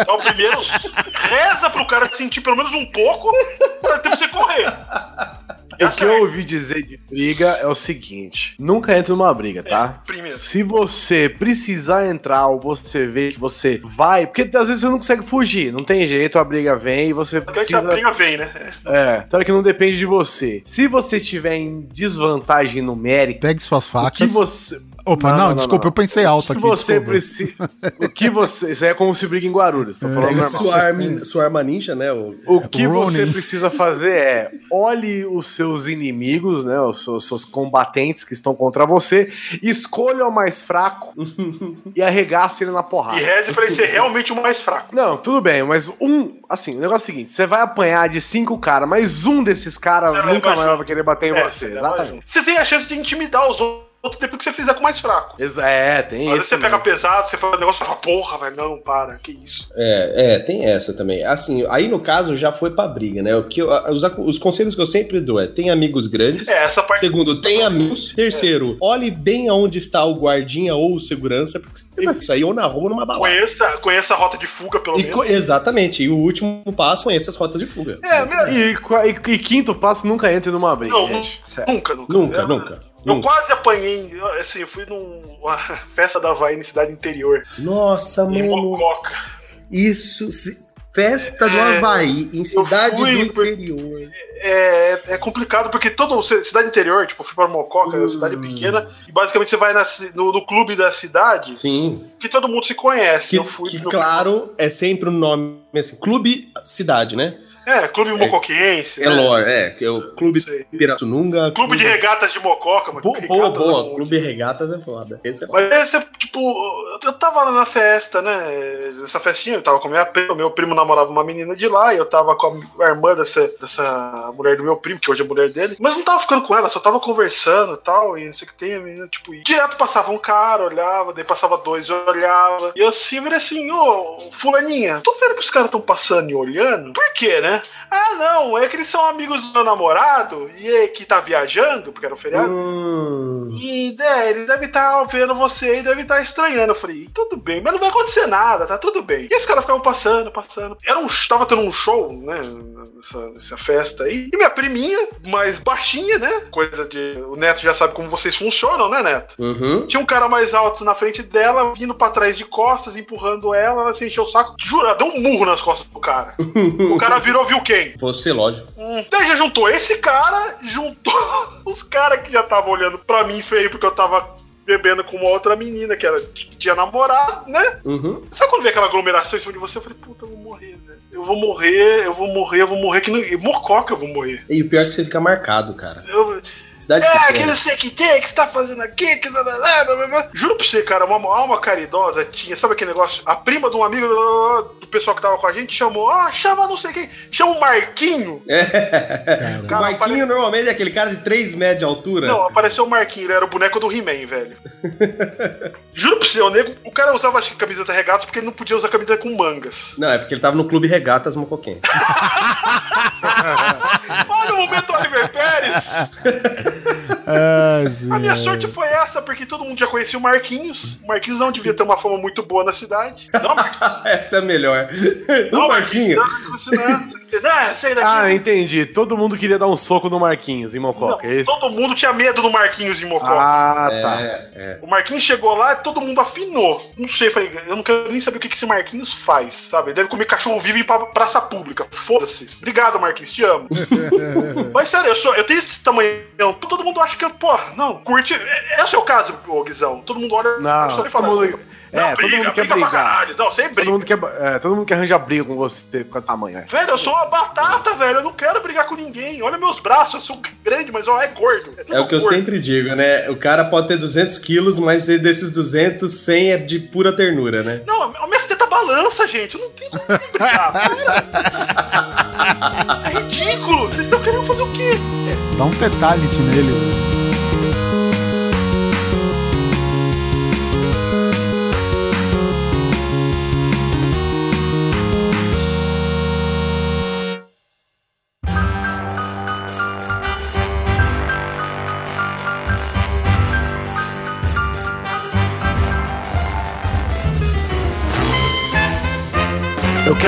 D: Então, primeiro, reza pro cara sentir pelo menos um pouco pra ter você correr.
A: O que eu ouvi dizer de briga é o seguinte: nunca entre numa briga, tá?
D: É, primeiro.
A: Se você precisar entrar ou você vê que você vai, porque às vezes você não consegue fugir, não tem jeito, a briga vem e você
D: Porque a
A: precisa.
D: briga vem, né?
A: É, claro que não depende de você. Se você estiver em desvantagem numérica,
B: Pegue suas
A: o que
B: facas.
A: você.
B: Opa, não,
A: Não, não,
B: desculpa,
A: não.
B: eu pensei alto
A: O que
B: aqui.
A: você precisa. O que você. Isso aí é como se briga em Guarulhos, tô falando
C: Pega
A: normal.
C: sua arma, sua arma ninja, né? O...
A: O que
B: Ronin.
A: você precisa fazer é olhe os seus inimigos, né? Os seus, seus combatentes que estão contra você, escolha o mais fraco e arregace ele na
D: E
A: porrada.
D: reze pra ele ser realmente o mais fraco.
A: Não, tudo bem, mas um. Assim, o negócio é o seguinte: você vai apanhar de cinco caras, mas um desses caras nunca mais vai querer bater em
D: É,
A: você. Exatamente.
D: Você tem a chance de intimidar os outros depois que você fizer com o mais fraco.
A: Exa- É, tem
D: Às vezes
A: isso.
D: você pega pesado, você fala um negócio e fala, porra, velho, não, para, que isso.
C: É, é, tem essa também. Assim, aí no caso já foi pra briga, né? O que eu- os, os conselhos que eu sempre dou é: tem amigos grandes.
D: É, essa parte.
C: Segundo, tem amigos. Terceiro, olhe bem aonde está o guardinha ou o segurança, porque você vai sair ou na rua ou numa balada.
D: Conheça, conheça a rota de fuga, pelo
C: E
D: menos.
C: exatamente. E o último passo, conheça as rotas de fuga.
D: É, meu,
A: E, e- e quinto passo, nunca entre numa briga,
D: Não,
A: gente.
D: Nunca, nunca.
C: Nunca,
D: É,
C: nunca.
D: Eu
C: Hum.
D: quase apanhei, assim, eu fui numa festa da Havaí em cidade interior,
C: Nossa,
D: em
C: mano.
D: Mococa.
C: Isso. se- Festa do
D: É,
C: Havaí, em cidade do interior.
D: É, é complicado porque toda cidade interior, tipo, eu fui pra Mococa, é uma
C: Hum.
D: cidade pequena, e basicamente você vai na no, no clube da cidade,
C: Sim.
D: que todo mundo se conhece.
C: Que,
D: eu fui
C: que, claro, é sempre o nome assim, Clube Cidade, né?
D: É, clube mocoquense.
C: É
D: né?
C: lore, é, é o Clube
D: Sei.
C: Pirassununga.
D: Clube de regatas de Mococa, mano.
C: Boa, boa,
D: Regatas
C: boa. Clube Regatas é foda. Esse é
D: Mas esse, tipo, eu tava lá na festa, né? Nessa festinha, eu tava com a minha prima, meu primo namorava uma menina de lá, e eu tava com a irmã dessa, dessa mulher do meu primo, que hoje é mulher dele, mas não tava ficando com ela, só tava conversando e tal, e não sei o que tem, a menina, tipo, direto passava um cara, olhava, daí passava dois, olhava, e eu assim, virei assim, ô, fulaninha, tô vendo que os caras tão passando e olhando, por quê, né? Ah, não, é que eles são amigos do meu namorado, e é que tá viajando, porque era um feriado,
C: Hum,
D: e né, ele deve estar vendo você e deve estar estranhando. Eu falei, tudo bem, mas não vai acontecer nada, tá tudo bem. E os caras ficavam passando, passando. Era um, tava tendo um show, né, nessa, nessa festa aí. E minha priminha, mais baixinha, né, coisa de... O Neto já sabe como vocês funcionam, né, Neto?
C: uhum.
D: Tinha um cara mais alto na frente dela, vindo pra trás de costas, empurrando ela, ela se encheu o saco. Jura, deu um murro nas costas do cara. o cara virou, viu quem?
C: Você, lógico.
D: Hum. Daí já juntou esse cara, juntou os caras que já estavam olhando pra mim feio porque eu tava bebendo com uma outra menina que, era, que tinha namorado, né?
C: Uhum.
D: Sabe quando vê aquela aglomeração em cima de você? Eu falei, puta, eu vou morrer, velho. Eu vou morrer, eu vou morrer, eu vou morrer, que mococa eu vou morrer.
C: E o pior é que você fica marcado, cara.
D: Eu,
C: Cidade
D: é, que não sei o que tem, que você tá fazendo aqui, que. blá, blá, blá. Juro pra você, cara, uma alma caridosa tinha, sabe aquele negócio? A prima de um amigo do, pessoal que tava com a gente chamou, ah, chama não sei quem, chama o Marquinho.
C: É. O
D: Cara,
C: Marquinho normalmente é aquele cara de 3 metros de altura.
D: Não, apareceu o Marquinho, ele era o boneco do He-Man, velho. Juro pra você, o nego, o cara usava acho que camiseta regata porque ele não podia usar camiseta com mangas.
C: Não, é porque ele tava no Clube Regatas Mocoquém.
D: Olha o momento do Oliver Pérez!
B: Ah,
D: A minha sorte foi essa, porque todo mundo já conhecia o Marquinhos. O Marquinhos não devia ter uma fama muito boa na cidade. Não, Marquinhos.
C: Essa é a melhor.
D: Não,
C: o Marquinho.
D: Não, isso não. Não, sai daqui.
I: Ah, entendi. Todo mundo queria dar um soco no Marquinhos em Mococa, é isso?
D: Todo mundo tinha medo do Marquinhos em Mocó.
I: Ah, tá.
C: É, é.
D: O Marquinhos chegou lá e todo mundo afinou. Não sei, falei, eu não quero nem saber o que que esse Marquinhos faz, sabe? Ele deve comer cachorro vivo em pra- praça pública. Foda-se. Obrigado, Marquinhos, te amo. Mas sério, eu, sou, eu tenho esse tamanho. Todo mundo acha que eu, pô, não, curte. É, é o seu caso, Guizão. Todo mundo olha.
I: Não,
D: só nem
I: todo
D: fala,
I: mundo-
D: não,
I: é, todo
D: briga,
I: mundo quer
D: briga
I: brigar.
D: caralho. Não, sem
I: Todo
D: briga.
I: mundo, quer, é, todo mundo quer arranjar briga com você por causa do tamanho, é.
D: Velho, eu sou uma batata, velho. Eu não quero brigar com ninguém. Olha meus braços, eu sou grande, mas ó, é gordo.
C: É o que eu
D: gordo.
C: sempre digo, né? O cara pode ter 200 quilos, mas desses 200, 100 é de pura ternura, né?
D: Não, a minha teta balança, gente. Eu não tenho como brigar. é ridículo. Vocês estão querendo fazer o quê?
B: Dá um tetality nele.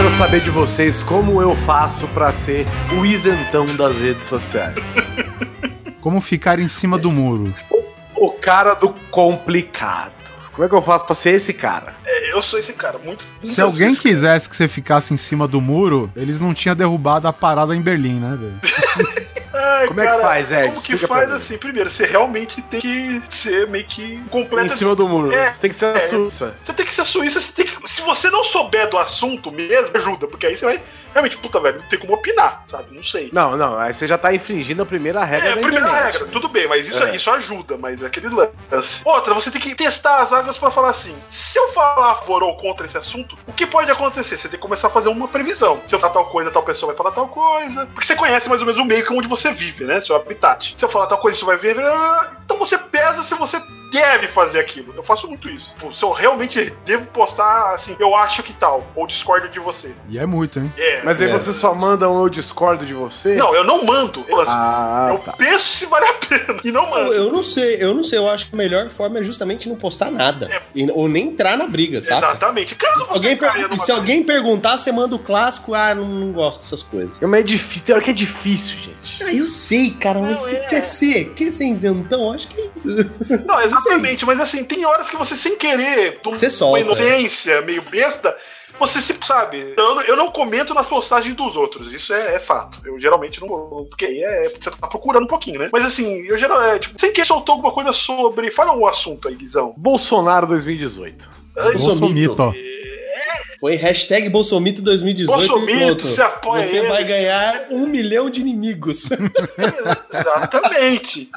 I: Quero saber de vocês como eu faço pra ser o isentão das redes sociais.
B: Como ficar em cima do muro.
I: o cara do complicado. Como é que eu faço pra ser esse cara?
D: É, eu sou esse cara. Muito.
B: Se alguém
D: vezes-
B: quisesse que você ficasse em cima do muro, eles não tinham derrubado a parada em Berlim, né, velho?
D: Ai,
I: Como é que
D: cara,
I: faz, Ed?
D: Como que
I: Explica
D: faz assim? Primeiro, você realmente tem que ser meio que completo.
I: Em cima do muro.
D: É,
I: Você tem que ser a
D: é.
I: Sussa.
D: Você tem que ser suíça, você tem que. Se você não souber do assunto mesmo, ajuda, porque aí você vai. Realmente, puta, velho, não tem como opinar, sabe? Não sei.
I: Não, não, aí você já tá infringindo a primeira regra
D: É, a primeira
I: internet.
D: regra, tudo bem, mas isso,
I: É.
D: isso ajuda, mas é aquele lance. Outra, você tem que testar as águas pra falar assim: se eu falar a favor ou contra esse assunto, o que pode acontecer? Você tem que começar a fazer uma previsão. Se eu falar tal coisa, tal pessoa vai falar tal coisa. Porque você conhece mais ou menos o meio que onde você vive, né? Seu habitat. Se eu falar tal coisa, você vai ver. ah, Então você pesa se você deve fazer aquilo. Eu faço muito isso. Pô, se eu realmente devo postar assim, eu acho que tal, ou discordo de você.
B: E é muito, hein?
D: É.
I: Mas aí
C: É.
I: você só manda um eu discordo de você?
D: Não, eu não mando. Eu, assim,
I: Ah,
D: eu
I: tá.
D: penso se vale a pena. E não
C: Eu,
D: mando.
C: eu não sei, eu não sei. Eu acho que a melhor forma é justamente não postar nada. E- ou nem entrar na briga, sabe?
D: Exatamente. Caso
C: Se alguém, per- se alguém perguntar, você manda o clássico, ah, não, não gosto dessas coisas.
I: Mas é difícil, tem hora que é difícil, gente.
C: Ah, eu sei, cara, mas
D: Não,
C: você
D: é.
C: quer ser, quer ser isentão? Acho que
D: Não, exatamente, mas assim, tem horas que você sem querer, com
C: Você
D: uma inocência meio besta, você se sabe. Eu, não- eu não comento nas postagens dos outros, isso é, é fato. Eu geralmente não. Porque aí é. Você tá procurando um pouquinho, né? Mas assim, eu geral. É, tipo, sem que soltou alguma coisa sobre. Fala um assunto aí, Guizão.
A: Bolsonaro 2018.
B: Bolsomito, ó.
C: Põe hashtag Bolsomito 2018 e
D: Bolsomito, você apoia
C: Você
D: ele.
C: vai ganhar um milhão de inimigos.
D: Exatamente.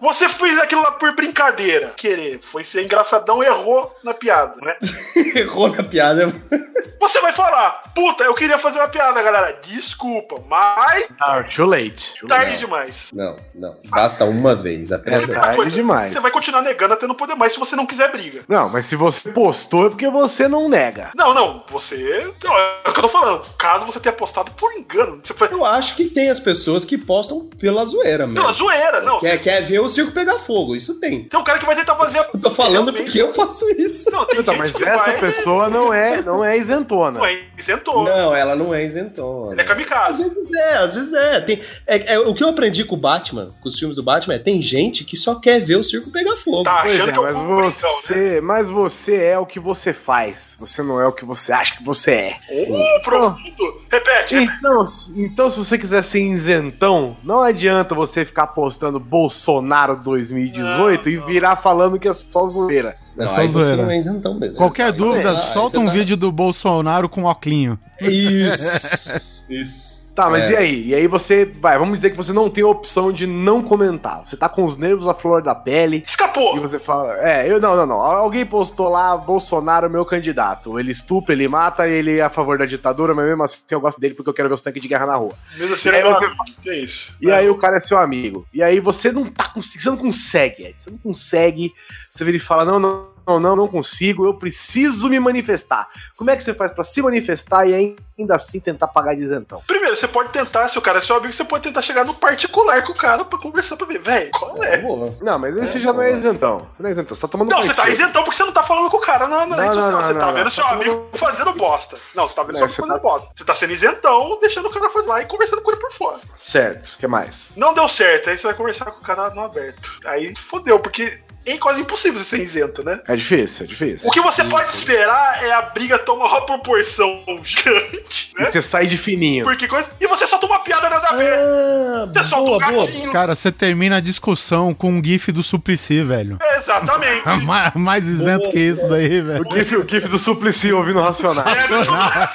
D: Você fez aquilo lá por brincadeira. Querer. Foi ser engraçadão, errou na piada, né?
C: Errou na piada.
D: Você vai falar, puta, eu queria fazer uma piada, galera. Desculpa, mas
A: Ah, too late. Too
D: tarde
A: late.
D: demais.
C: Não, não. Basta uma vez.
A: É
C: Aprenda.
A: tarde demais.
D: Você vai continuar negando até não poder mais se você não quiser briga.
A: Não, mas se você postou é porque você não nega.
D: Não, não, você. Não, é o que eu tô falando. Caso você tenha postado por engano. Você foi.
C: Eu acho que tem as pessoas que postam pela zoeira mesmo.
D: Pela zoeira, não.
C: Quer, quer ver o circo pegar fogo, isso tem.
D: Tem um cara que vai tentar fazer.
C: Eu tô falando
D: Realmente.
C: porque eu faço isso.
D: Não, tem
A: Então, mas essa
D: vai-
A: pessoa não é, não é isentona.
D: Não é isentou.
C: Não, ela não é isentona.
D: Ele é
C: Às
D: kamikaze.
C: vezes é, às vezes é. Tem, é, é. O que eu aprendi com o Batman, com os filmes do Batman, é tem gente que só quer ver o circo pegar fogo.
D: Tá
A: Pois
D: achando
A: é,
D: que eu
A: mas
D: brincão, né?
A: você, mas você é o que você faz. Você não é o que você acha que você é.
D: Uh, profundo. Repete.
A: Então, se- então, se você quiser ser isentão, não adianta você ficar postando Bolsonaro 2018 e virar falando que é só zoeira.
C: Não,
B: É só
C: você
B: zoeira.
C: não é isentão mesmo.
B: Qualquer dúvida,
C: Ah,
B: solta um
C: você tá-
B: vídeo do Bolsonaro com oclinho.
C: Isso. Isso.
A: Tá, mas
C: É.
A: e aí? E aí você vai, vamos dizer que você não tem a opção de não comentar. Você tá com os nervos à flor da pele.
D: Escapou.
A: E você fala, é, eu não, não, não. Alguém postou lá, Bolsonaro, meu candidato. Ele estupra, ele mata, ele é a favor da ditadura, mas mesmo assim eu gosto dele porque eu quero ver os tanques de guerra na rua.
D: Mesmo assim,
A: E aí
D: ele
A: você-
D: Que isso?
A: E aí o cara é seu amigo. E aí você não tá conseguindo, você não consegue, Ed, você não consegue. Você vira e fala: não, não, não, não, não consigo, eu preciso me manifestar. Como é que você faz pra se manifestar e ainda assim tentar pagar de isentão?
D: Primeiro, você pode tentar, se o cara é seu amigo, você pode tentar chegar no particular com o cara pra conversar pra ver, velho, qual é?
C: Boa.
A: Não, mas esse já não é isentão. Você não é isentão, você tá tomando
D: Não, você tá isentão porque você não tá falando com o cara na, na
A: Não,
D: rede social.
A: não,
D: você
A: não,
D: tá
A: não,
D: vendo
A: não.
D: seu
A: Tá
D: amigo fazendo bosta. Não, você tá vendo
A: Não,
D: seu amigo
A: você
D: fazendo
A: tá-
D: bosta. Você tá sendo isentão, deixando o cara fazer lá e conversando com ele por fora.
A: Certo, o que mais?
D: Não deu certo, aí você vai conversar com o cara no aberto. Aí fodeu, porque é quase impossível você ser isento, né?
A: É difícil, é difícil.
D: O que você pode esperar é a briga tomar uma proporção gigante,
A: E
D: né?
A: você sai de fininho.
D: Porque coisa... E você solta uma piada nada a ver.
C: Ah,
D: Você solta
C: boa,
D: um
C: boa.
D: gatinho.
B: Cara, você termina a discussão com um gif do Suplicy, velho.
D: Exatamente.
B: Ma- Mais isento que isso daí, velho.
A: O gif, o gif do Suplicy ouvindo Racionais.
D: É, deixa eu falar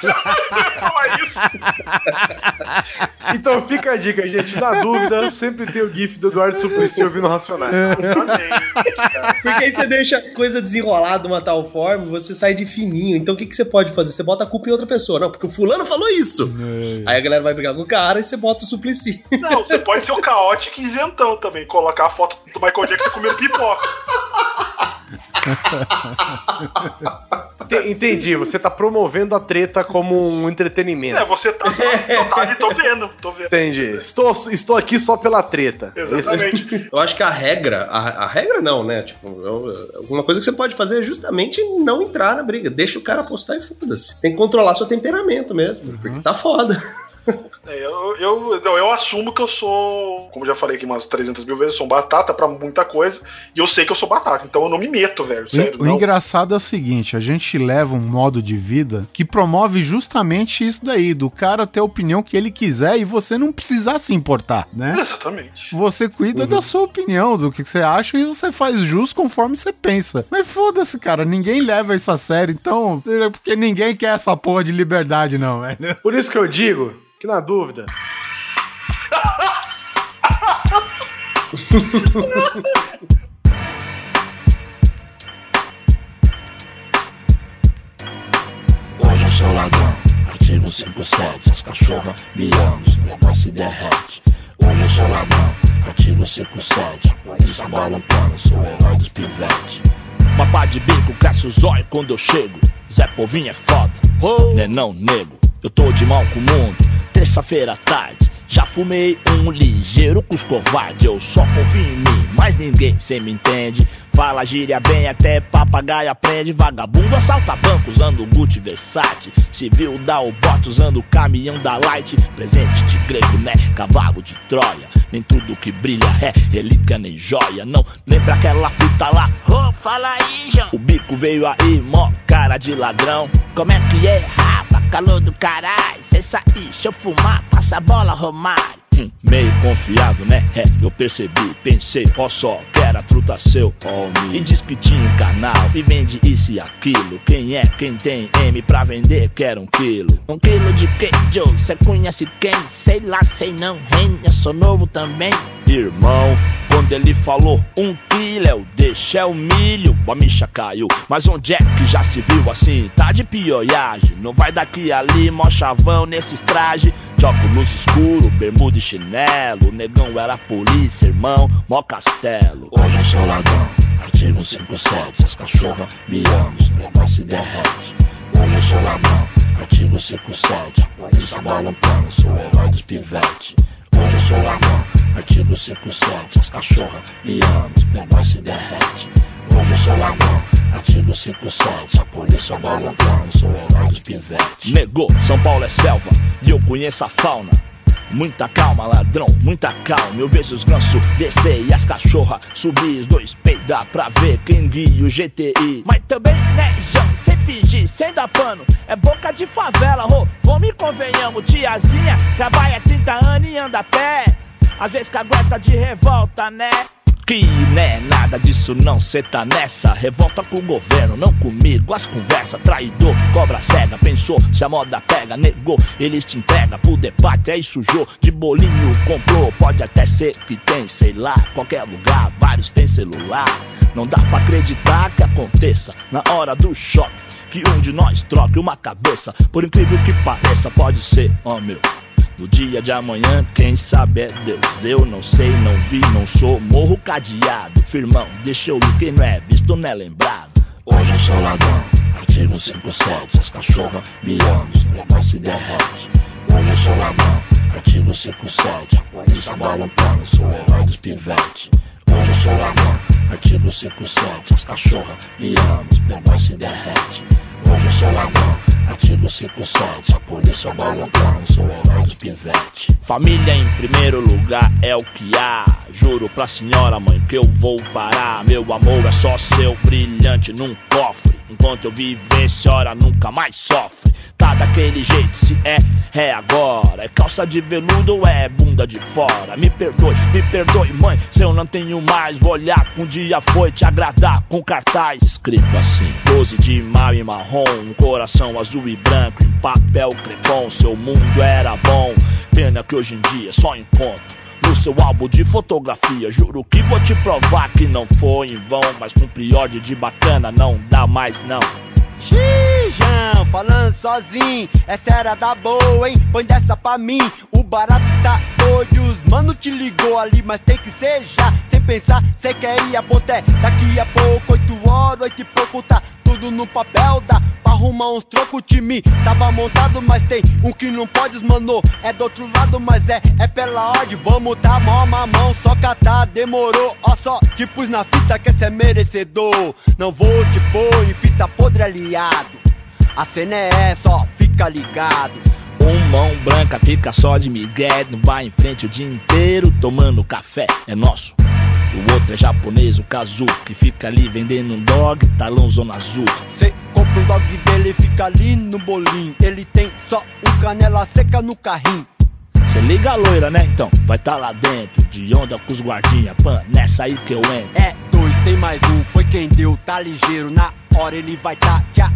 D: isso.
A: Então fica a dica, gente. Na dúvida, sempre tem o gif do Eduardo Suplicy ouvindo
C: Porque aí você deixa a coisa desenrolar de uma tal forma, você sai de fininho. Então o que, que você pode fazer? Você bota a culpa em outra pessoa. Não, porque o fulano falou isso. Aí a galera vai brigar com o cara e você bota o suplici.
D: Não, você pode ser o caótico e isentão também. Colocar a foto do Michael Jackson comendo pipoca.
A: Ente- Entendi, você tá promovendo a treta como um entretenimento.
D: É, você tá. Tá ali, tô vendo, tô vendo.
A: Entendi. Estou, estou aqui só pela treta.
D: Exatamente.
C: Eu acho que a regra, a, a regra não, né? Tipo, eu- alguma coisa que você pode fazer é justamente não entrar na briga. Deixa o cara apostar e foda-se. Você tem que controlar seu temperamento mesmo, porque tá foda.
D: É, eu, eu, não, eu assumo que eu sou, como já falei aqui umas 300 mil vezes, eu sou batata pra muita coisa. E eu sei que eu sou batata, então eu não me meto, velho. Sério.
B: O
D: não.
B: engraçado é o seguinte, a gente leva um modo de vida que promove justamente isso daí, do cara ter a opinião que ele quiser e você não precisar se importar, né?
D: Exatamente.
B: Você cuida da sua opinião, do que você acha e você faz jus conforme você pensa. Mas foda-se, cara, ninguém leva isso a sério, então, é porque ninguém quer essa porra de liberdade não, velho.
A: Por isso que eu digo que, na dúvida,
E: Hoje eu sou ladrão, artigo 57, as cachorras me amam, os negócios se derrete. Hoje eu sou ladrão, artigo 57, eles abalam pano, sou o herói dos pivetes.
K: Uma pá de bico, cresce o zóio quando eu chego. Zé Povinho é foda, nenão nego. Eu tô de mal com o mundo, terça-feira à tarde. Já fumei um ligeiro covardes. Eu só confio em mim, mas ninguém cê me entende. Fala gíria bem, até papagaio aprende. Vagabundo assalta banco usando Gucci Versace. Civil dá o bote usando o caminhão da Light. Presente de grego, né? Cavalo de Troia. Nem tudo que brilha é relíquia nem joia. Não lembra aquela fita lá?
G: Ô, fala aí, João.
K: O bico veio aí, mó cara de ladrão. Como é que é, rapa? Calor do caralho. Cê sair, deixa eu fumar, passa a bola, Romário. Hum, meio confiado, né? É, eu percebi, pensei, ó só, que era truta seu, homem. E diz que tinha um canal e vende isso e aquilo. Quem é, quem tem M pra vender, quer um quilo.
G: Um quilo de que, Joe? Cê conhece quem? Sei lá, sei não, hein? Eu sou novo também.
K: Irmão, quando ele falou um o deixa o milho, a micha caiu. Mas onde é que já se viu assim? Tá de pioiagem, não vai daqui ali, mó chavão nesses trajes. De escuro, bermuda e chinelo. O negão era polícia, irmão, mó castelo.
E: Hoje eu sou ladrão, artigo 57, as cachorras me amam, negócios se derrete. Hoje eu sou ladrão, artigo 57, polícia balançando, sou o herói dos pivete. Hoje eu sou ladrão, artigo 57, as cachorras me amam, os playboys se derrete. Hoje eu sou ladrão, artigo 57, a polícia balançando, sou o herói dos pivete.
K: Negou, São Paulo é selva e eu conheço a fauna. Muita calma, ladrão, muita calma. Eu vejo os gansos descer e as cachorras subir. Os dois peidar pra ver quem guia o GTI. Mas também, né, João, sem fingir, sem dar pano. É boca de favela, ô. Vamos e convenhamos, tiazinha. Trabalha 30 anos e anda a pé. Às vezes cagueta de revolta, né? Que né, nada disso não, cê tá nessa. Revolta com o governo, não comigo. As conversas, traidor, cobra cega. Pensou, se a moda pega, negou. Eles te entregam pro debate, aí sujou. De bolinho comprou, pode até ser que tem, sei lá. Qualquer lugar, vários tem celular. Não dá pra acreditar que aconteça na hora do choque. Que um de nós troque uma cabeça. Por incrível que pareça, pode ser, ó meu. No dia de amanhã, quem sabe é Deus. Eu não sei, não vi, não sou. Morro cadeado, firmão. Deixa eu ir, quem não é visto não é lembrado.
E: Hoje eu sou ladrão, artigo 57, as cachorras me amam, os negócios se derrete. Hoje eu sou ladrão, artigo 57, a polícia balançando, sou o herói dos pivete. Hoje eu sou ladrão, artigo 57, as cachorras me amam, os playboys se derrete. Hoje eu sou ladrão, artigo 57, a polícia balançando, sou herói dos pivete.
K: Família em primeiro lugar é o que há. Juro pra senhora mãe que eu vou parar. Meu amor é só seu brilhante num cofre. Enquanto eu viver, senhora nunca mais sofre. Tá daquele jeito, se é, é agora. É calça de veludo ou é bunda de fora? Me perdoe, me perdoe, mãe. Se eu não tenho mais, vou olhar que um dia foi te agradar com cartaz escrito assim: 12 de maio e marrom, um coração azul e branco em papel crepom. Seu mundo era bom, pena que hoje em dia só encontro no seu álbum de fotografia. Juro que vou te provar que não foi em vão. Mas com priorde de bacana não dá mais não.
L: Xijão, falando sozinho, essa era da boa, hein? Põe dessa pra mim, barato tá doido. Os mano te ligou ali, mas tem que ser já. Sem pensar, cê quer ir a ponté. Daqui a pouco, oito horas, oito e pouco, tá tudo no papel. Dá pra arrumar uns trocos, time tava montado, mas tem um que não pode, mano. É do outro lado, mas é, é pela ordem. Vamos tá mó mamão, só catar, demorou. Ó, só te pus na fita que cê é merecedor. Não vou te pôr em fita podre aliado. A cena é essa, ó, fica ligado.
K: Um mão branca fica só de migué No bar em frente o dia inteiro tomando café É nosso O outro é japonês, o Kazu Que fica ali vendendo um dog, talão zona azul
L: Cê compra um dog dele, fica ali no bolinho. Ele tem só um canela seca no carrinho.
K: Cê liga a loira, né? Então, vai tá lá dentro De onda com os guardinha, pan, nessa aí que eu entro
L: É dois, tem mais um, foi quem deu, tá ligeiro. Na hora ele vai tá já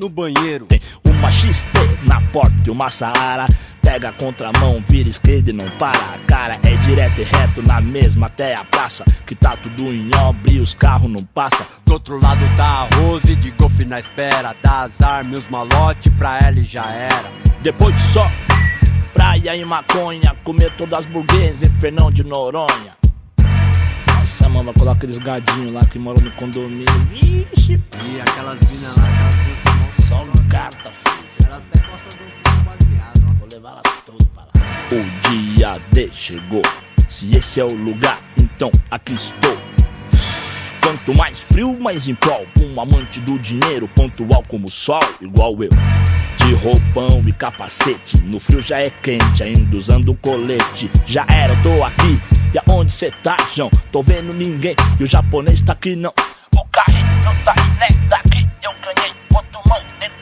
L: no banheiro.
K: Tem uma XT na porta e uma Saara Pega a contramão, vira esquerda e não para A cara é direto e reto na mesma até a praça Que tá tudo em obra e os carros não passam
L: Do outro lado tá a Rose de golfe na espera. Dá e os malote pra ela e já era.
K: Depois de só praia e maconha Comer todas as burguesas em Fernão de Noronha Nossa, mano, vai colocar aqueles gadinhos lá que moram no condomínio. Vixe,
L: E aquelas minas lá, aquelas duas
K: só gata, filho.
L: Elas até gostam do ó.
K: Vou levar elas todas pra lá. O dia D chegou. Se esse é o lugar, então aqui estou Quanto mais frio, mais em prol. Um amante do dinheiro, pontual como o sol, igual eu. De roupão e capacete, no frio já é quente, ainda usando colete. Já era, tô aqui. E aonde cê tá, João? Tô vendo ninguém. E o japonês tá aqui, não. O carrinho tá aí, né? Daqui eu ganhei. Quanto mão, decolou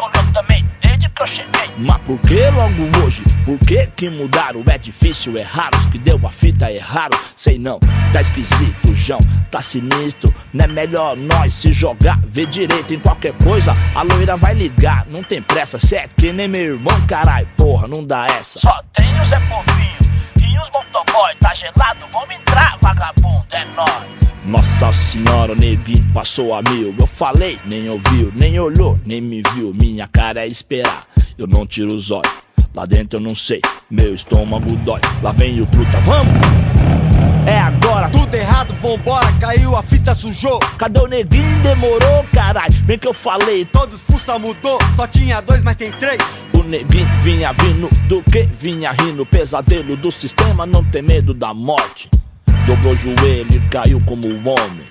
K: Mas por que logo hoje? Por que que mudaram? É difícil, é raro. Os que deu a fita é raro. Sei não, tá esquisito, João. Tá sinistro. Não é melhor nós se jogar. Ver direito em qualquer coisa. A loira vai ligar. Não tem pressa, cê é que nem meu irmão, carai. Porra, não dá essa. Só tem o Zé Povinho e os motoboy. Tá gelado, vamos entrar, vagabundo, é nóis. Nossa senhora, o neguinho passou a mil. Eu falei, nem ouviu, nem olhou, nem me viu. Minha cara é esperar, eu não tiro os olhos. Lá dentro eu não sei, meu estômago dói. Lá vem o truta, vamos! É agora,
L: Tudo errado, vambora, caiu, a fita sujou.
K: cadê o neguinho? Demorou, caralho. Bem que eu falei,
L: Todos fuça mudou, só tinha dois, mas tem três.
K: O neguinho vinha vindo do que vinha rindo. Pesadelo do sistema, não tem medo da morte. Dobrou o joelho e caiu como um homem.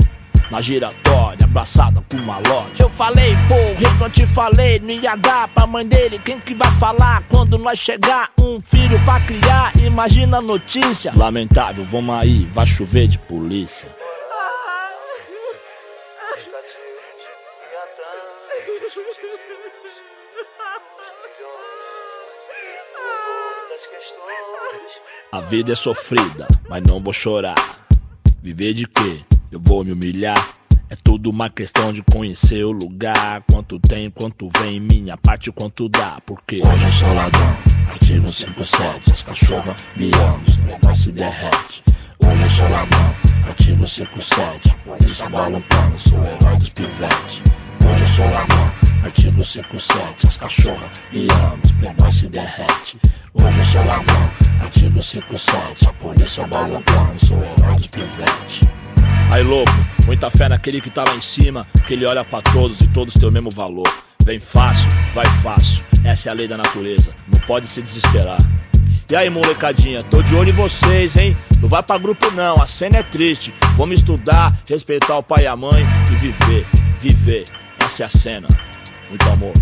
K: Na giratória, abraçada com uma loja. Eu falei, porra, eu te falei, ia dar pra mãe dele. Quem que vai falar quando nós chegar? Um filho pra criar, imagina a notícia. Lamentável, vamos aí, vai chover de polícia. A vida é sofrida, mas não vou chorar. Viver de quê? Eu vou me humilhar. É tudo uma questão de conhecer o lugar. Quanto tem, quanto vem, minha parte, quanto dá. Porque
E: Hoje eu sou ladrão, artigo 57. As cachorras me amam, os se derrete. Hoje eu sou ladrão, artigo 57. Polícia bola um pano, sou o herói dos pivetes. Hoje eu sou ladrão, artigo 57. As cachorras me amam, os playboys se derrete. Hoje eu sou ladrão, artigo 57. A polícia bola um pano, sou o herói dos pivetes.
K: Aí louco, muita fé naquele que tá lá em cima, que ele olha pra todos e todos têm o mesmo valor. Vem fácil, vai fácil, essa é a lei da natureza, não pode se desesperar. E aí, molecadinha, tô de olho em vocês, hein? Não vai pra grupo não, a cena é triste. Vamos estudar, respeitar o pai e a mãe e viver, viver. Essa é a cena. Muito amor.